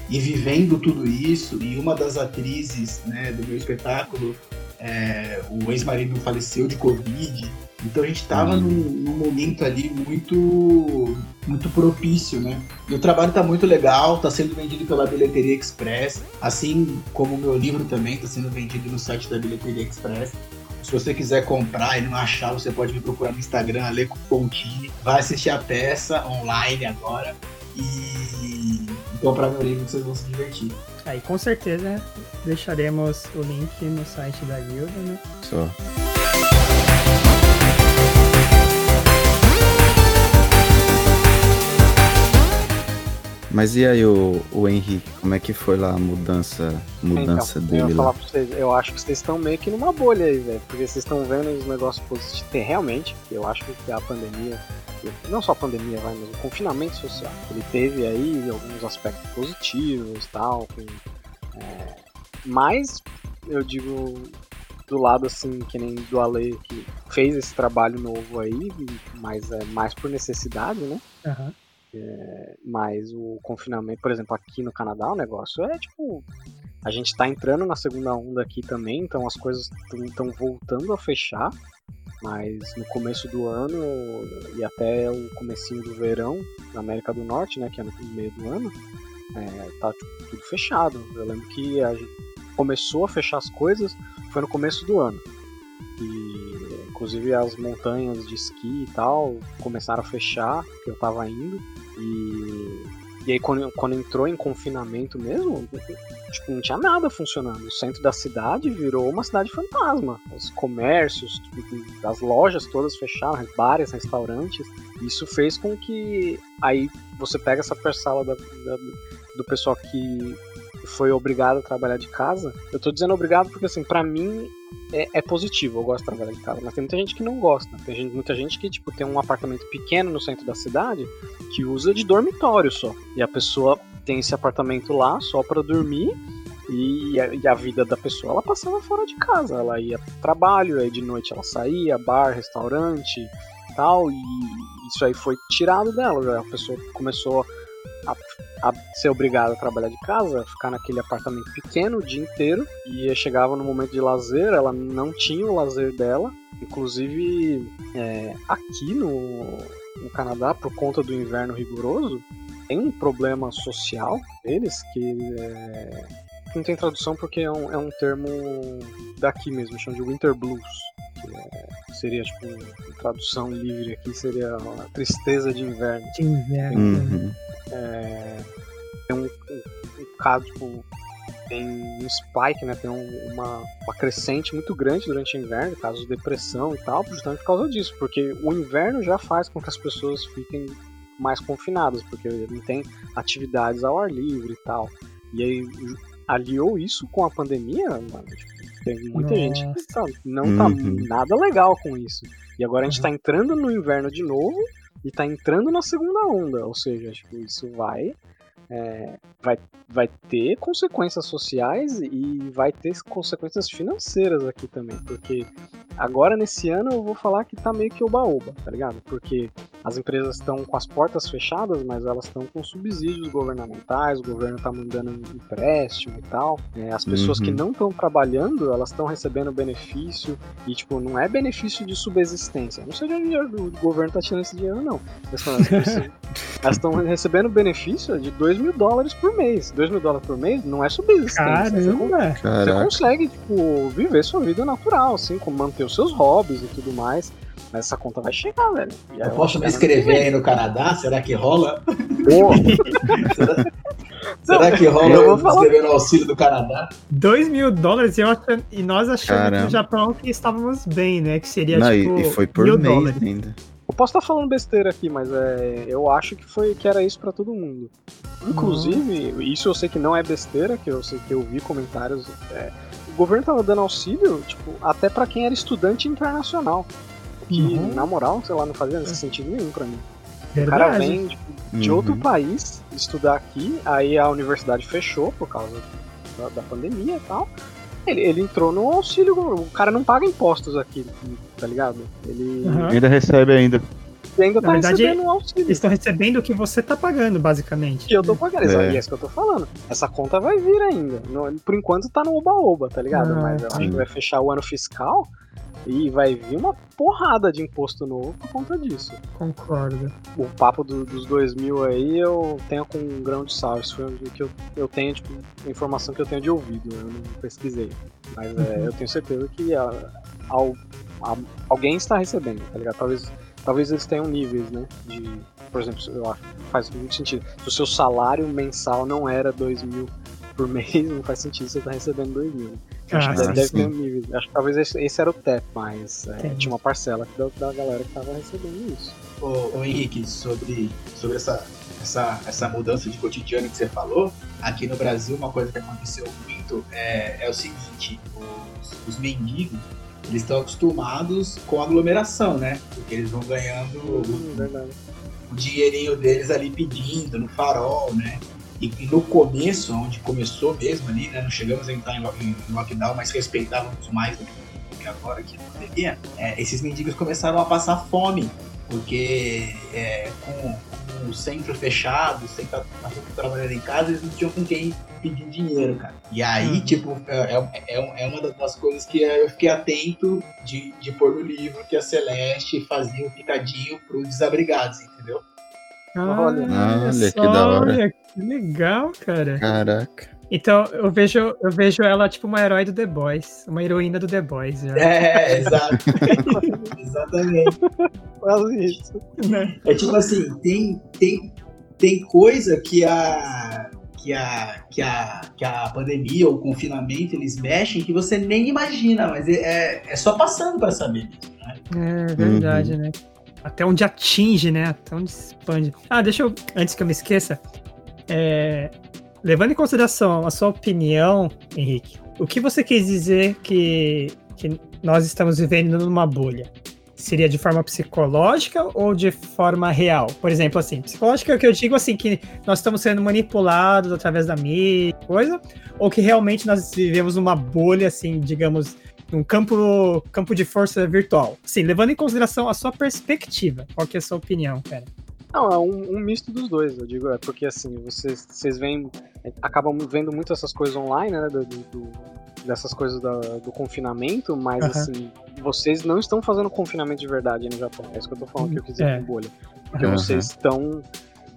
e vivendo tudo isso. E uma das atrizes né, do meu espetáculo, é, o ex-marido faleceu de Covid. Então a gente estava Uhum. num, num momento ali muito muito propício, né? E o trabalho tá muito legal, tá sendo vendido pela Bilheteria Express, assim como o meu livro também tá sendo vendido no site da Bilheteria Express. Se você quiser comprar e não achar, você pode me procurar no Instagram, Aleco Pontini. Vai assistir a peça online agora e comprar meu livro que vocês vão se divertir. Aí com certeza deixaremos o link no site da guilda, né? Só. Mas e aí o, o Henrique, como é que foi lá a mudança, mudança então, eu dele ia falar lá? pra vocês, eu acho que vocês estão meio que numa bolha aí, velho. Porque vocês estão vendo os negócios positivos. Tem realmente, eu acho que a pandemia, não só a pandemia, vai, mas o confinamento social, ele teve aí alguns aspectos positivos tal, com, é, mas eu digo do lado assim, que nem do Ale que fez esse trabalho novo aí, mas é mais por necessidade, né? Aham. Mas o confinamento, por exemplo, aqui no Canadá, o negócio é tipo. A gente tá entrando na segunda onda aqui também, então as coisas estão voltando a fechar. Mas no começo do ano e até o comecinho do verão na América do Norte, né, que é no meio do ano, é, tá tipo, tudo fechado. Eu lembro que a gente começou a fechar as coisas foi no começo do ano. E inclusive as montanhas de esqui e tal começaram a fechar, que eu tava indo. E E aí quando, quando entrou em confinamento mesmo, tipo, não tinha nada funcionando. O centro da cidade virou uma cidade fantasma. Os comércios, tipo, as lojas todas fecharam, bares, restaurantes. Isso fez com que aí você pega essa parcela da, da, do pessoal que foi obrigado a trabalhar de casa. Eu tô dizendo obrigado porque, assim, para mim é, é, positivo, eu gosto de trabalhar de casa, mas tem muita gente que não gosta. Tem gente, muita gente que, tipo, tem um apartamento pequeno no centro da cidade que usa de dormitório só. E a pessoa tem esse apartamento lá só para dormir e a, e a, vida da pessoa ela passava fora de casa. Ela ia pro trabalho, aí de noite ela saía, bar, restaurante tal, e isso aí foi tirado dela. A pessoa começou a, a, ser obrigada a trabalhar de casa, ficar naquele apartamento pequeno o dia inteiro, e chegava no momento de lazer, ela não tinha o lazer dela. Inclusive, é, aqui no, no Canadá, por conta do inverno rigoroso, tem um problema social deles que é, não tem tradução porque é um, é um termo daqui mesmo, chama de Winter Blues. Que é, seria tipo tradução livre aqui seria a tristeza de inverno. De inverno. Uhum. É, tem um, um, um caso, tipo, tem um spike, né? Tem um, uma, uma crescente muito grande durante o inverno, casos de depressão e tal, justamente por causa disso, porque o inverno já faz com que as pessoas fiquem mais confinadas, porque não tem atividades ao ar livre e tal. E aí aliou isso com a pandemia, mano, tipo, tem muita Nossa. gente que sabe, não tá uhum. nada legal com isso. E agora a gente tá entrando no inverno de novo e tá entrando na segunda onda, ou seja, tipo, isso vai é, vai, vai ter consequências sociais e vai ter consequências financeiras aqui também, porque agora nesse ano eu vou falar que tá meio que oba-oba, tá ligado? Porque as empresas estão com as portas fechadas, mas elas estão com subsídios governamentais, o governo está mandando empréstimo e tal. É, as pessoas uhum. que não estão trabalhando, elas estão recebendo benefício e, tipo, não é benefício de subsistência. Não sei de onde o governo está tirando esse dinheiro, não. Elas estão recebendo benefício de 2 mil dólares por mês. 2 mil dólares por mês não é subsistência. Caramba! Você, você consegue, tipo, viver sua vida natural, assim, como manter os seus hobbies e tudo mais. Mas essa conta vai chegar, velho. Eu posso me inscrever aí no Canadá? Será que rola? será, será que rola eu vou inscrever no auxílio do Canadá? 2 mil dólares e nós achamos Caramba. que no Japão que estávamos bem, né? Que seria Não, tipo. E foi por mês dólares. ainda. Eu posso estar falando besteira aqui, mas é, eu acho que foi que era isso para todo mundo. Inclusive, uhum. isso eu sei que não é besteira, que eu sei que eu vi comentários. É, o governo tava dando auxílio, tipo, até para quem era estudante internacional. Que, uhum. na moral, sei lá, não fazia é. sentido nenhum pra mim. Verdade. O cara vem tipo, de uhum. outro país estudar aqui, aí a universidade fechou por causa da, da pandemia e tal. Ele, ele, entrou no auxílio, o cara não paga impostos aqui, tá ligado? Ele uhum. ainda recebe ainda. Ainda Na tá verdade, recebendo auxílio. Eles estão recebendo o que você tá pagando, basicamente. Que eu tô pagando, é. é isso que eu tô falando. Essa conta vai vir ainda. por enquanto tá no oba-oba, tá ligado? Ah, Mas eu acho que vai fechar o ano fiscal e vai vir uma porrada de imposto novo por conta disso. Concordo. O papo do, dos 2000 aí eu tenho com um grão de sal. Isso foi o que eu, eu tenho, tipo, informação que eu tenho de ouvido. Eu não pesquisei. Mas é, uhum. é, eu tenho certeza que a, a, a, alguém está recebendo, tá ligado? Talvez, talvez eles tenham níveis, né? De, por exemplo, eu acho faz muito sentido. Se o seu salário mensal não era 2 mil por mês, não faz sentido você estar tá recebendo 2 mil. Acho que ah, deve, ter um nível. Acho que talvez esse, esse era o TEP, mas é, tinha uma parcela da, da galera que estava recebendo isso. Ô, ô, Henrique, sobre, sobre essa, essa, essa mudança de cotidiano que você falou, aqui no Brasil uma coisa que aconteceu muito é, é o seguinte, os, os mendigos, eles estão acostumados com aglomeração, né? Porque eles vão ganhando hum, o, o dinheirinho deles ali pedindo no farol, né? E, e, no começo, onde começou mesmo ali, né, não chegamos a entrar em, lockdown, mas respeitávamos mais do que agora aqui na pandemia, é, esses mendigos começaram a passar fome, porque é, com, com, o centro fechado, sem estar trabalhando em casa, eles não tinham com quem pedir dinheiro, cara. E aí, uhum. tipo, é, é, é, uma das coisas que eu fiquei atento de, de pôr no livro que a Celeste fazia um picadinho para os desabrigados, entendeu? Olha, olha que da hora. Olha, que legal, cara. Caraca. Então, eu vejo, eu vejo ela tipo uma herói do The Boys, uma heroína do The Boys. Já. É, exato. Exatamente. Quase isso. Né? É tipo assim, tem, tem tem coisa que a que a, que a, que a pandemia ou o confinamento eles mexem que você nem imagina, mas é, é só passando para saber. Né? É verdade, uhum. né? Até onde atinge, né? Até onde expande. Ah, deixa eu, antes que eu me esqueça, é, levando em consideração a sua opinião, Henrique, o que você quis dizer que, que nós estamos vivendo numa bolha? seria de forma psicológica ou de forma real? Por exemplo, assim, psicológica é o que eu digo assim, que nós estamos sendo manipulados através da mídia, coisa, ou que realmente nós vivemos numa bolha, assim, digamos, num campo, campo de força virtual. Sim, levando em consideração a sua perspectiva. Qual que é a sua opinião, cara? Não, é um, um misto dos dois, eu digo, é porque assim, vocês, vocês veem, acabam vendo muito essas coisas online, né, do, do dessas coisas da, do confinamento, mas uhum. assim, vocês não estão fazendo confinamento de verdade no Japão. É isso que eu tô falando que eu quis dizer é. com bolha. Porque uhum. vocês estão.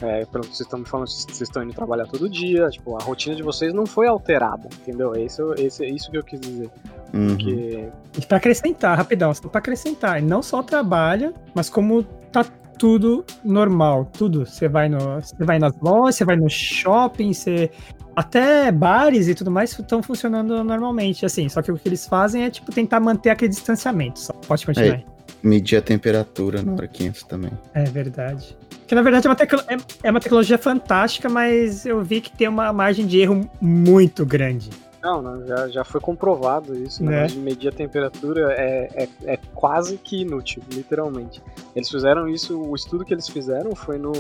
É, vocês estão me falando vocês estão indo trabalhar todo dia, tipo, a rotina de vocês não foi alterada, entendeu? Esse, esse, é isso que eu quis dizer. Uhum. Porque... E pra acrescentar, rapidão, pra acrescentar, não só trabalha, mas como tá tudo normal, tudo. Você vai no, você vai nas lojas, você vai no shopping, você até bares e tudo mais estão funcionando normalmente, assim. Só que o que eles fazem é, tipo, tentar manter aquele distanciamento. Só. Pode continuar. É, medir a temperatura no hora 500 também. É verdade. Que na verdade é uma, é, é uma tecnologia fantástica, mas eu vi que tem uma margem de erro muito grande. Não, não já, já foi comprovado isso. Né? De medir a temperatura é, é, é, quase que inútil, literalmente. Eles fizeram isso, o estudo que eles fizeram foi no,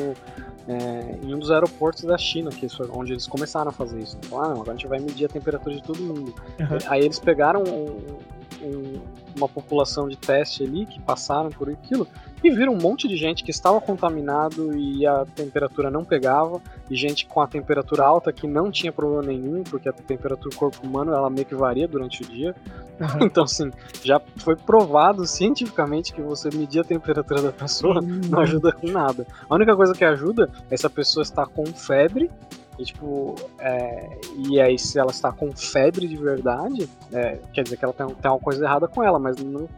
é, em um dos aeroportos da China, que foi onde eles começaram a fazer isso. Então, ah, não, agora a gente vai medir a temperatura de todo mundo. Uhum. Aí eles pegaram um, um, uma população de teste ali que passaram por aquilo e viram um monte de gente que estava contaminado e a temperatura não pegava, e gente com a temperatura alta que não tinha problema nenhum, porque a temperatura do corpo humano ela meio que varia durante o dia. Uhum. Então, assim, já foi provado cientificamente que você medir a temperatura da pessoa uhum. não ajuda com nada. A única coisa que ajuda é se a pessoa está com febre e, tipo, é, e aí se ela está com febre de verdade, é, quer dizer que ela tem, tem alguma coisa errada com ela, mas não,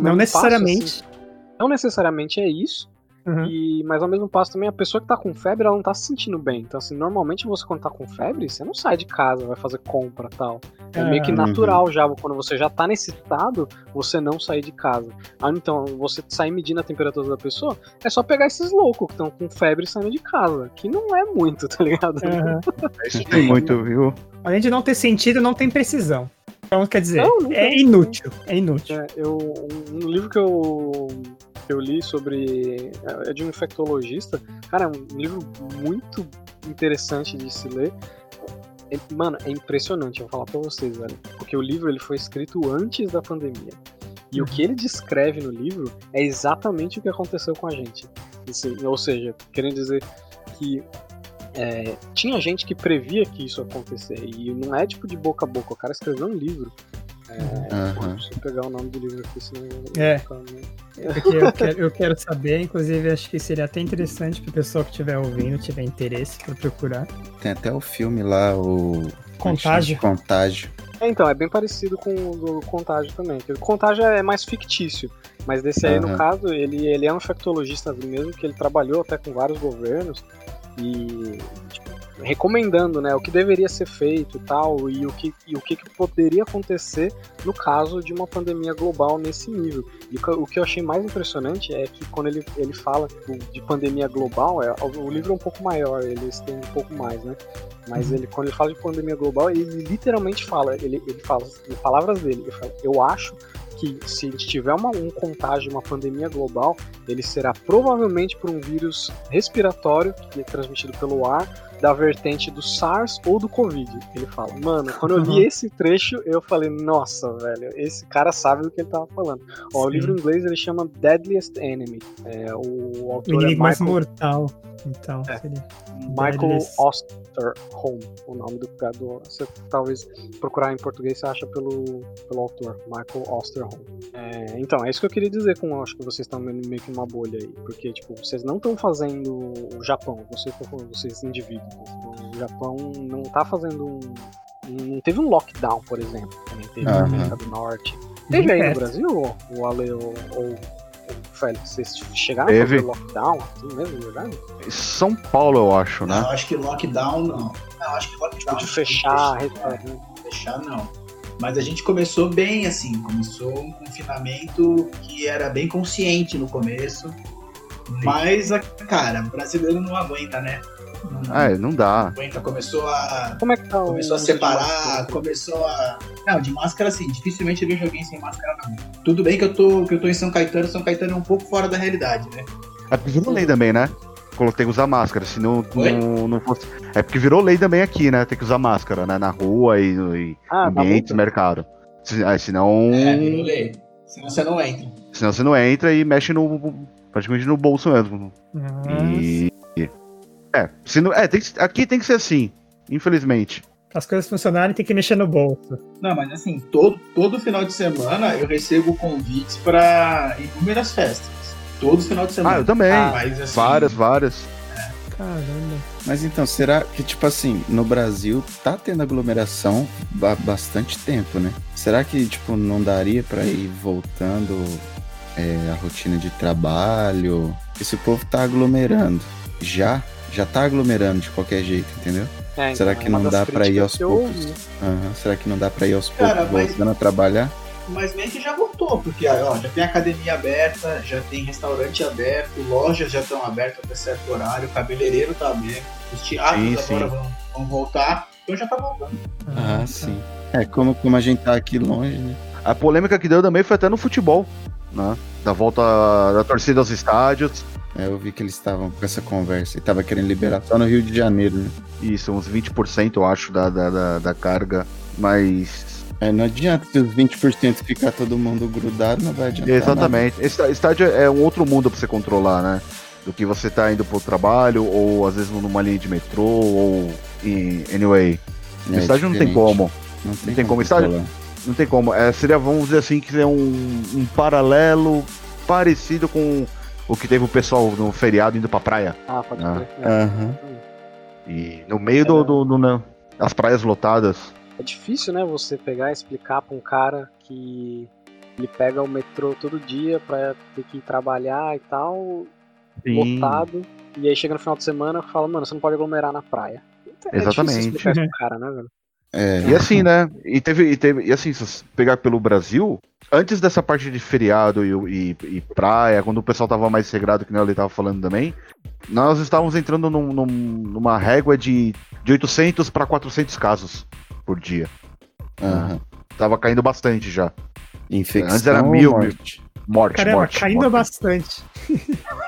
não necessariamente. Passo, assim, não necessariamente é isso, Uhum. E, mas ao mesmo passo também, a pessoa que tá com febre, ela não tá se sentindo bem. Então, assim, normalmente você quando tá com febre, você não sai de casa, vai fazer compra tal. É meio que natural uhum. já, quando você já tá nesse estado, você não sair de casa. Ah, então, você sair medindo a temperatura da pessoa, é só pegar esses loucos que estão com febre saindo de casa. Que não é muito, tá ligado? Uhum. Isso tem muito, viu? Além de não ter sentido, não tem precisão. Então, quer dizer, não, não é, inútil, é inútil. É eu, um livro que eu que eu li sobre. É, é de um infectologista. Cara, é um livro muito interessante de se ler. É, mano, é impressionante, eu vou falar pra vocês, velho. Porque o livro ele foi escrito antes da pandemia. E o que ele descreve no livro é exatamente o que aconteceu com a gente. Assim, ou seja, querendo dizer que é, tinha gente que previa que isso ia acontecer. E não é tipo de boca a boca. O cara escreveu um livro é, uhum. Deixa eu pegar o nome do livro aqui, senão é. Porque eu quero, eu quero saber, inclusive acho que seria até interessante para o pessoal que estiver ouvindo, tiver interesse para procurar. Tem até o filme lá, o Contágio. Contágio. É, então, é bem parecido com o do Contágio também. O Contágio é mais fictício, mas desse aí, uhum. no caso, ele, ele é um infectologista mesmo, que ele trabalhou até com vários governos e tipo, recomendando né, o que deveria ser feito e tal, e o que, e o que, poderia acontecer no caso de uma pandemia global nesse nível. E o que eu achei mais impressionante é que quando ele, ele fala de pandemia global, é, o livro é um pouco maior, eles têm um pouco mais, né? Mas uhum. ele, quando ele fala de pandemia global, ele literalmente fala, ele, ele fala, em palavras dele, ele fala, eu acho que se a gente tiver uma, um contágio, uma pandemia global, ele será provavelmente por um vírus respiratório que é transmitido pelo ar da vertente do SARS ou do Covid. Ele fala, mano, quando eu li uhum. esse trecho, eu falei, nossa, velho, esse cara sabe do que ele tava falando. Ó, o livro em inglês ele chama Deadliest Enemy. É, o autor o é Michael... mais mortal. Então, é. Michael Osterholm, o nome do criador. Você talvez procurar em português você acha pelo, pelo autor, Michael Osterholm. É, então, é isso que eu queria dizer com acho que vocês estão meio que uma bolha aí. Porque, tipo, vocês não estão fazendo o Japão, vocês, vocês indivíduos. O Japão não tá fazendo um. Não teve um lockdown, por exemplo, também teve uhum. na América do Norte. Teve aí no Brasil, o Ale ou, ou Félix? Vocês chegaram Teve. a fazer lockdown assim mesmo? São Paulo, eu acho, Não, né? acho que lockdown não. Não, acho que lockdown. De fechar, é, restaurante. fechar não. Mas a gente começou bem assim, começou um confinamento que era bem consciente no começo. Mas, a- cara, o brasileiro não aguenta, né? Não, É, não dá. começou a. Como é que tá o Começou a separar, começou a. Não, de máscara assim, dificilmente eu vejo alguém sem máscara não. Tudo bem que eu tô, que eu tô em São Caetano, São Caetano é um pouco fora da realidade, né? É porque virou lei também, né? Tem que usar máscara, se não, não, não fosse. É porque virou lei também aqui, né? Tem que usar máscara, né? Na rua e, e Ah, tá ambientes, bom. mercado. Se, é, senão, É, virou lei. Senão você não entra. senão você não entra e mexe no. praticamente no bolso mesmo. Ah, E. É, se não, é tem que- aqui tem que ser assim, infelizmente. Para as coisas funcionarem, tem que mexer no bolso. Não, mas assim, todo, todo final de semana eu recebo convites pra inúmeras festas. Todo final de semana. Ah, eu também. Mas, assim, várias, várias. Caramba. Mas então, será que, tipo assim, no Brasil tá tendo aglomeração há bastante tempo, né? Será que, tipo, não daria pra ir voltando é, a rotina de trabalho? Esse povo tá aglomerando. Já? Já tá aglomerando de qualquer jeito, entendeu? É, Será então, que é não dá pra ir aos poucos? Aham. Será que não dá pra ir aos Cara, poucos mas- voltando a trabalhar? Mas meio que já voltou, porque ó, já tem academia aberta, já tem restaurante aberto, lojas já estão abertas até certo horário, o cabeleireiro tá aberto, os teatros Sim, agora sim. vão, vão voltar, então já tá voltando. Ah, tá. sim. É, como, como a gente tá aqui longe, né? A polêmica que deu também foi até no futebol, né? Da volta da torcida aos estádios. É, eu vi que eles estavam com essa conversa e tava querendo liberar só no Rio de Janeiro, né? Isso, uns 20%, eu acho, da, da, da, da carga. Mas. É, não adianta se os 20% ficar todo mundo grudado, não vai adiantar. Exatamente. Esse estádio é um outro mundo pra você controlar, né? Do que você tá indo pro trabalho, ou às vezes numa linha de metrô, ou em. Anyway. nada. É estádio não tem como. Não tem, tem como estádio? controlar. Não tem como. É, seria, vamos dizer assim, que é um, um paralelo parecido com o que teve o pessoal no feriado indo pra praia. Ah, pode Ah. crer. É. Aham. E no meio do, do, do, né, as praias lotadas. É difícil, né, você pegar e explicar pra um cara que ele pega o metrô todo dia pra ter que ir trabalhar e tal, lotado, e aí chega no final de semana e fala, mano, você não pode aglomerar na praia. É Exatamente. difícil explicar isso pro cara, né, velho? É. E assim, né? E teve, e teve. E assim, se você pegar pelo Brasil, antes dessa parte de feriado e, e- e praia, quando o pessoal tava mais regrado, que nem ele tava falando também, nós estávamos entrando num- num- numa régua de, de 800 para 400 casos por dia. Aham. Tava caindo bastante já. Infecção Antes era mil, morte? Morte, Caramba, morte. caindo morte. bastante.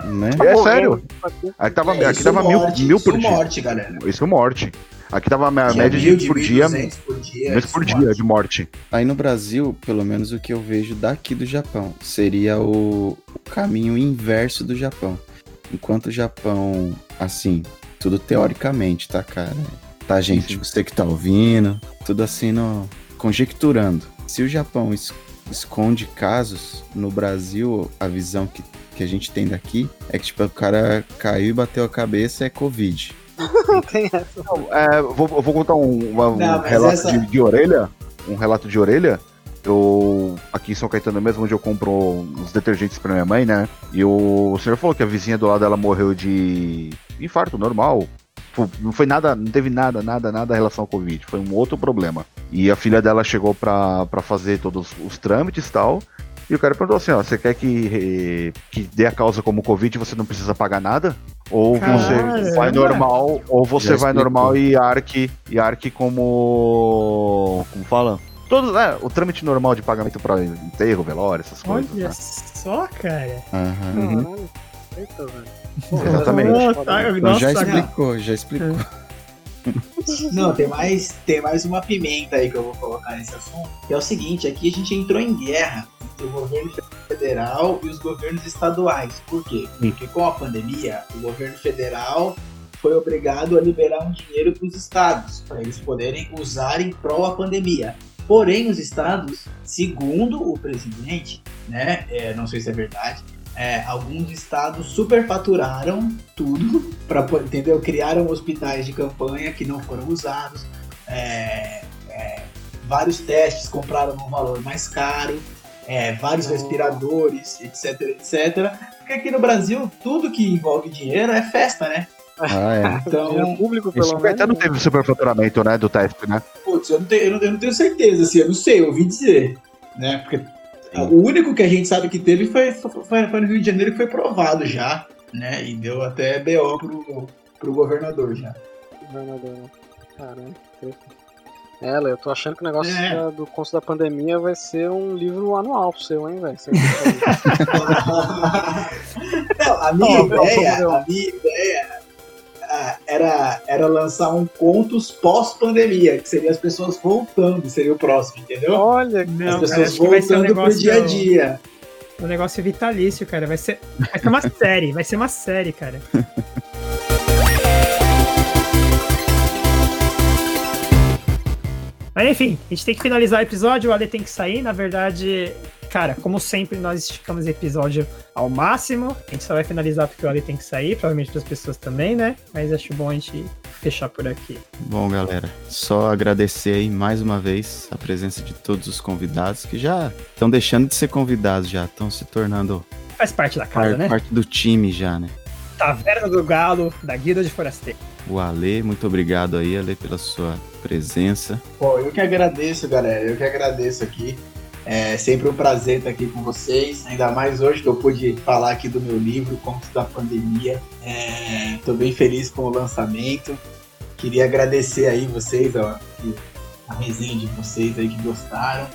Né? É Morreu, sério. aqui. Tava, É, aqui isso tava mil, morte, mil isso por dia. morte, galera. Isso morte. Aqui tava a média mil, de por dia, 1.200 por dia. mês por dia de morte. Aí no Brasil, pelo menos o que eu vejo daqui do Japão, seria o, o caminho inverso do Japão. Enquanto o Japão, assim, tudo teoricamente, tá, cara? Tá, gente, você que tá ouvindo, tudo assim, no, conjecturando. Se o Japão es- esconde casos, no Brasil, a visão que, que a gente tem daqui é que, tipo, o cara caiu e bateu a cabeça, é Covid. Tem essa. É, eu vou, vou contar um, uma- um Não, mas relato essa- de, de orelha. Um relato de orelha. Eu, aqui em São Caetano mesmo, onde eu compro uns detergentes pra minha mãe, né? E o, senhor falou que a vizinha do lado dela morreu de infarto normal. Não foi nada, não teve nada, nada, nada em relação ao Covid. Foi um outro problema. E a filha dela chegou pra, pra fazer todos os trâmites e tal. E o cara perguntou assim, ó, você quer que, que dê a causa como Covid e você não precisa pagar nada? Ou você Caramba. vai normal, ou você Já vai explicou. normal e arque, e arque como. Como fala? Todo, é, o trâmite normal de pagamento para enterro, velório, essas coisas. Olha né? só, cara. Aham. Caralho. Eita, velho. Exatamente. Oh, tá, né? Então já nossa, explicou, já explicou. Não, tem mais, tem mais uma pimenta aí que eu vou colocar nesse assunto. Que é o seguinte, aqui a gente entrou em guerra entre o governo federal e os governos estaduais. Por quê? Porque com a pandemia, o governo federal foi obrigado a liberar um dinheiro para os estados, para eles poderem usar em prol a pandemia. Porém, os estados, segundo o presidente, né, é, não sei se é verdade, é, alguns estados superfaturaram tudo para entendeu? Criaram hospitais de campanha que não foram usados, é, é, vários testes compraram num valor mais caro é, vários respiradores, etc, etc. Porque aqui no Brasil, tudo que envolve dinheiro é festa, né? Ah, é. Então, Dinheiro público, pelo menos. até não teve superfaturamento, né, do teste, né? Putz, eu não, tenho, eu, não, eu não tenho certeza, assim, eu não sei, eu ouvi dizer. Né? Porque o único que a gente sabe que teve foi, foi, foi no Rio de Janeiro que foi provado já, né? E deu até BO pro, pro governador já. Governador, né? Caramba, Léo, eu tô achando que o negócio É. da- do curso da pandemia vai ser um livro anual pro seu, hein, velho? A minha ideia, a minha ideia ah, era, era lançar um contos pós-pandemia, que seria as pessoas voltando, seria o próximo, entendeu? Olha, As Não, cara, pessoas vai ser um voltando pro dia a dia. um negócio vitalício, cara. Vai ser, vai ser uma série, vai ser uma série, cara. Mas enfim, a gente tem que finalizar o episódio, o Ale tem que sair. Na verdade, cara, como sempre, nós esticamos o episódio ao máximo. A gente só vai finalizar porque o Ale tem que sair, provavelmente para as pessoas também, né? Mas acho bom a gente fechar por aqui. Bom, galera, só agradecer aí mais uma vez a presença de todos os convidados que já estão deixando de ser convidados, já estão se tornando Faz parte da casa, par- né? parte do time já, né? Taverna do Galo, da Guilda de Forasteiro. O Ale, muito obrigado aí, Ale, pela sua presença. Pô, eu que agradeço, galera. Eu que agradeço aqui. É sempre um prazer estar aqui com vocês. Ainda mais hoje que eu pude falar aqui do meu livro, Contos da Pandemia. Estou bem feliz com o lançamento. Queria agradecer aí vocês, ó, a resenha de vocês aí que gostaram.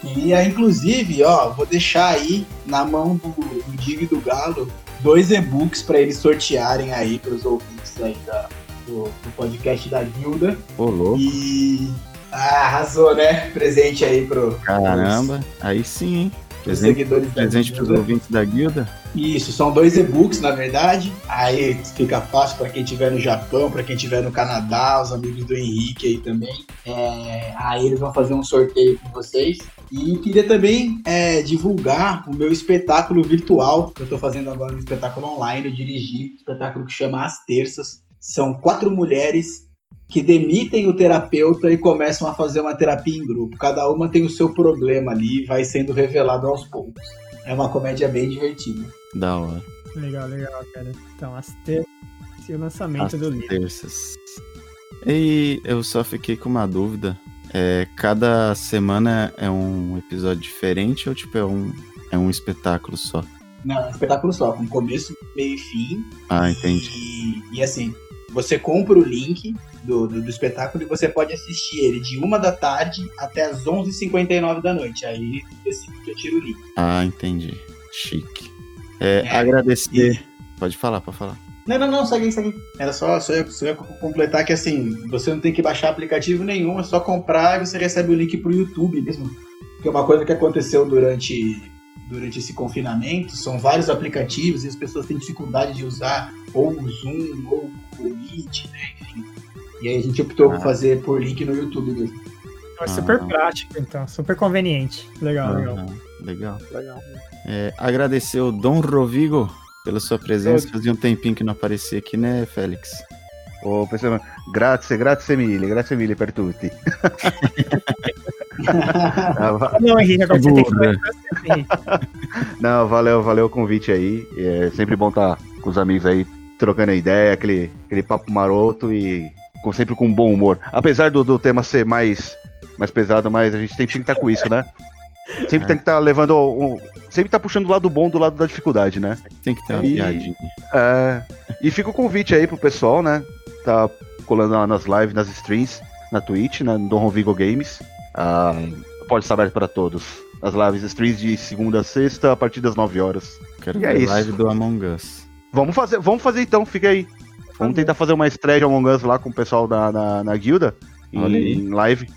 Queria, inclusive, ó, vou deixar aí na mão do, do Digo e do Galo dois e-books para eles sortearem aí para os ouvintes aí da- do, podcast da Guilda. Ô, louco, E. Ah, arrasou, né? Presente aí pro, caramba, aí sim, hein? pros Presente, seguidores presente pros Guilda. ouvintes da guilda. Isso, são dois e-books, na verdade. Aí fica fácil para quem estiver no Japão, para quem estiver no Canadá, os amigos do Henrique aí também. É, aí eles vão fazer um sorteio com vocês. E queria também é, divulgar o meu espetáculo virtual, que eu estou fazendo agora um espetáculo online, eu dirigi, um espetáculo que chama As Terças. São quatro mulheres que demitem o terapeuta e começam a fazer uma terapia em grupo. Cada uma tem o seu problema ali e vai sendo revelado aos poucos. É uma comédia bem divertida. Da hora. Legal, legal, cara. Então, as terças e o lançamento Às do livro. terças. E eu só fiquei com uma dúvida. É, cada semana é um episódio diferente ou tipo é um, é um espetáculo só? Não, é um espetáculo só, com começo, meio e fim. Ah, entendi. E, e assim, você compra o link do, do, do espetáculo e você pode assistir ele de uma da tarde até as 11h59 da noite. Aí decide que eu tiro o link. Ah, entendi. Chique. É, É, agradecer. Pode falar, pode falar. Não, não, não, segue aí, segue. Era só, só, eu, só eu completar que assim, você não tem que baixar aplicativo nenhum, é só comprar e você recebe o link pro YouTube mesmo. Que é uma coisa que aconteceu durante, durante esse confinamento, são vários aplicativos e as pessoas têm dificuldade de usar ou o Zoom ou o Meet, né, enfim. E aí a gente optou por Ah. fazer por link no YouTube mesmo. Então, é super Ah. prático, então. Super conveniente. Legal, legal. Aham, legal. legal. É, agradecer o Dom Rovigo pela sua presença. Fazia um tempinho que não aparecia aqui, né, Félix? Ô, pessoal, grazie, grazie mille, grazie mille per tutti. Ah, Não, Henrique, agora você tem que. Não, valeu, valeu o convite aí. É sempre bom estar com os amigos aí, trocando ideia, aquele, aquele papo maroto e com, sempre com bom humor. Apesar do, do tema ser mais, mais pesado, mas a gente tem, tem que estar com isso, né? Sempre tem que estar levando. Um, sempre tá puxando o lado bom do lado da dificuldade, né? Tem que ter uma E- piadinha. É, e fica o convite aí pro pessoal, né? Tá colando lá nas lives, nas streams, na Twitch, né? no Dom Vigo Games. Ah, pode estar aberto para todos. As lives streams de segunda a sexta, a partir das 9 horas. Quero E é ver isso. live do Among Us. Vamos fazer, vamos fazer então, fica aí. Vamos tentar fazer uma estreia de Among Us lá com o pessoal da, na, na guilda. Olha aí. Em live,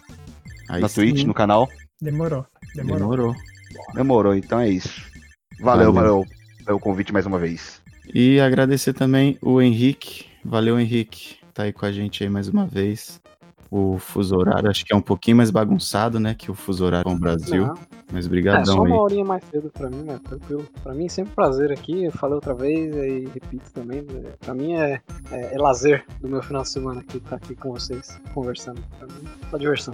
Aí na Twitch, sim, no canal. Demorou. Demorou. Demorou. Demorou, então é isso. Valeu, Valeu. valeu pelo convite mais uma vez. E agradecer também o Henrique. Valeu, Henrique. Tá aí com a gente aí mais uma vez. O fuso horário, acho que é um pouquinho mais bagunçado, né? Que o fuso horário com o Brasil. Não, Mas é só brigadão aí. uma horinha mais cedo pra mim, né? Tranquilo. Pra mim é sempre um prazer aqui. Eu falei outra vez e repito também. né? Pra mim é, é, é lazer do meu final de semana aqui, estar aqui com vocês, conversando. Pra mim, só diversão.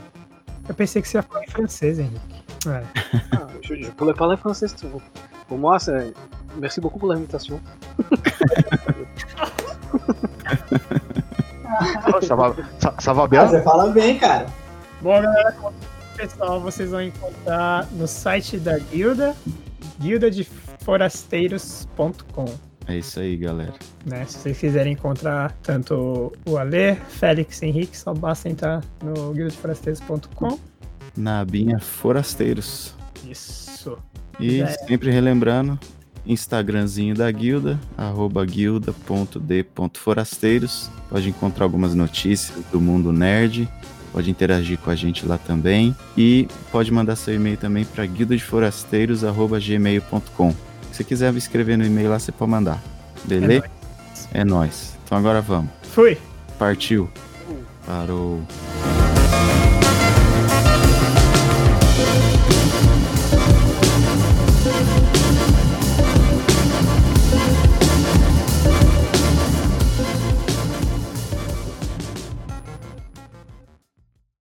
Eu pensei que você ia falar em francês, Henrique. É. Ah, je, je pourrais parler français. tu vois. Pour moi, c'est. Merci beaucoup pour l'invitation. Va Ah, você fala bem, cara. Bom, galera, pessoal, vocês vão encontrar no site da guilda, guildadeforasteiros.com. É isso aí, galera. Né? Se vocês quiserem encontrar tanto o Alê, Félix Henrique, só basta entrar no guildadeforasteiros.com. Na abinha Forasteiros. Isso. E É. sempre relembrando, Instagramzinho da guilda, arroba guilda.d.forasteiros. Pode encontrar algumas notícias do mundo nerd, pode interagir com a gente lá também. E pode mandar seu e-mail também para guildadeforasteiros.gmail.com. Se quiser escrever no e-mail lá, você pode mandar. Beleza? É nóis. Então agora vamos. Fui! Partiu. Parou.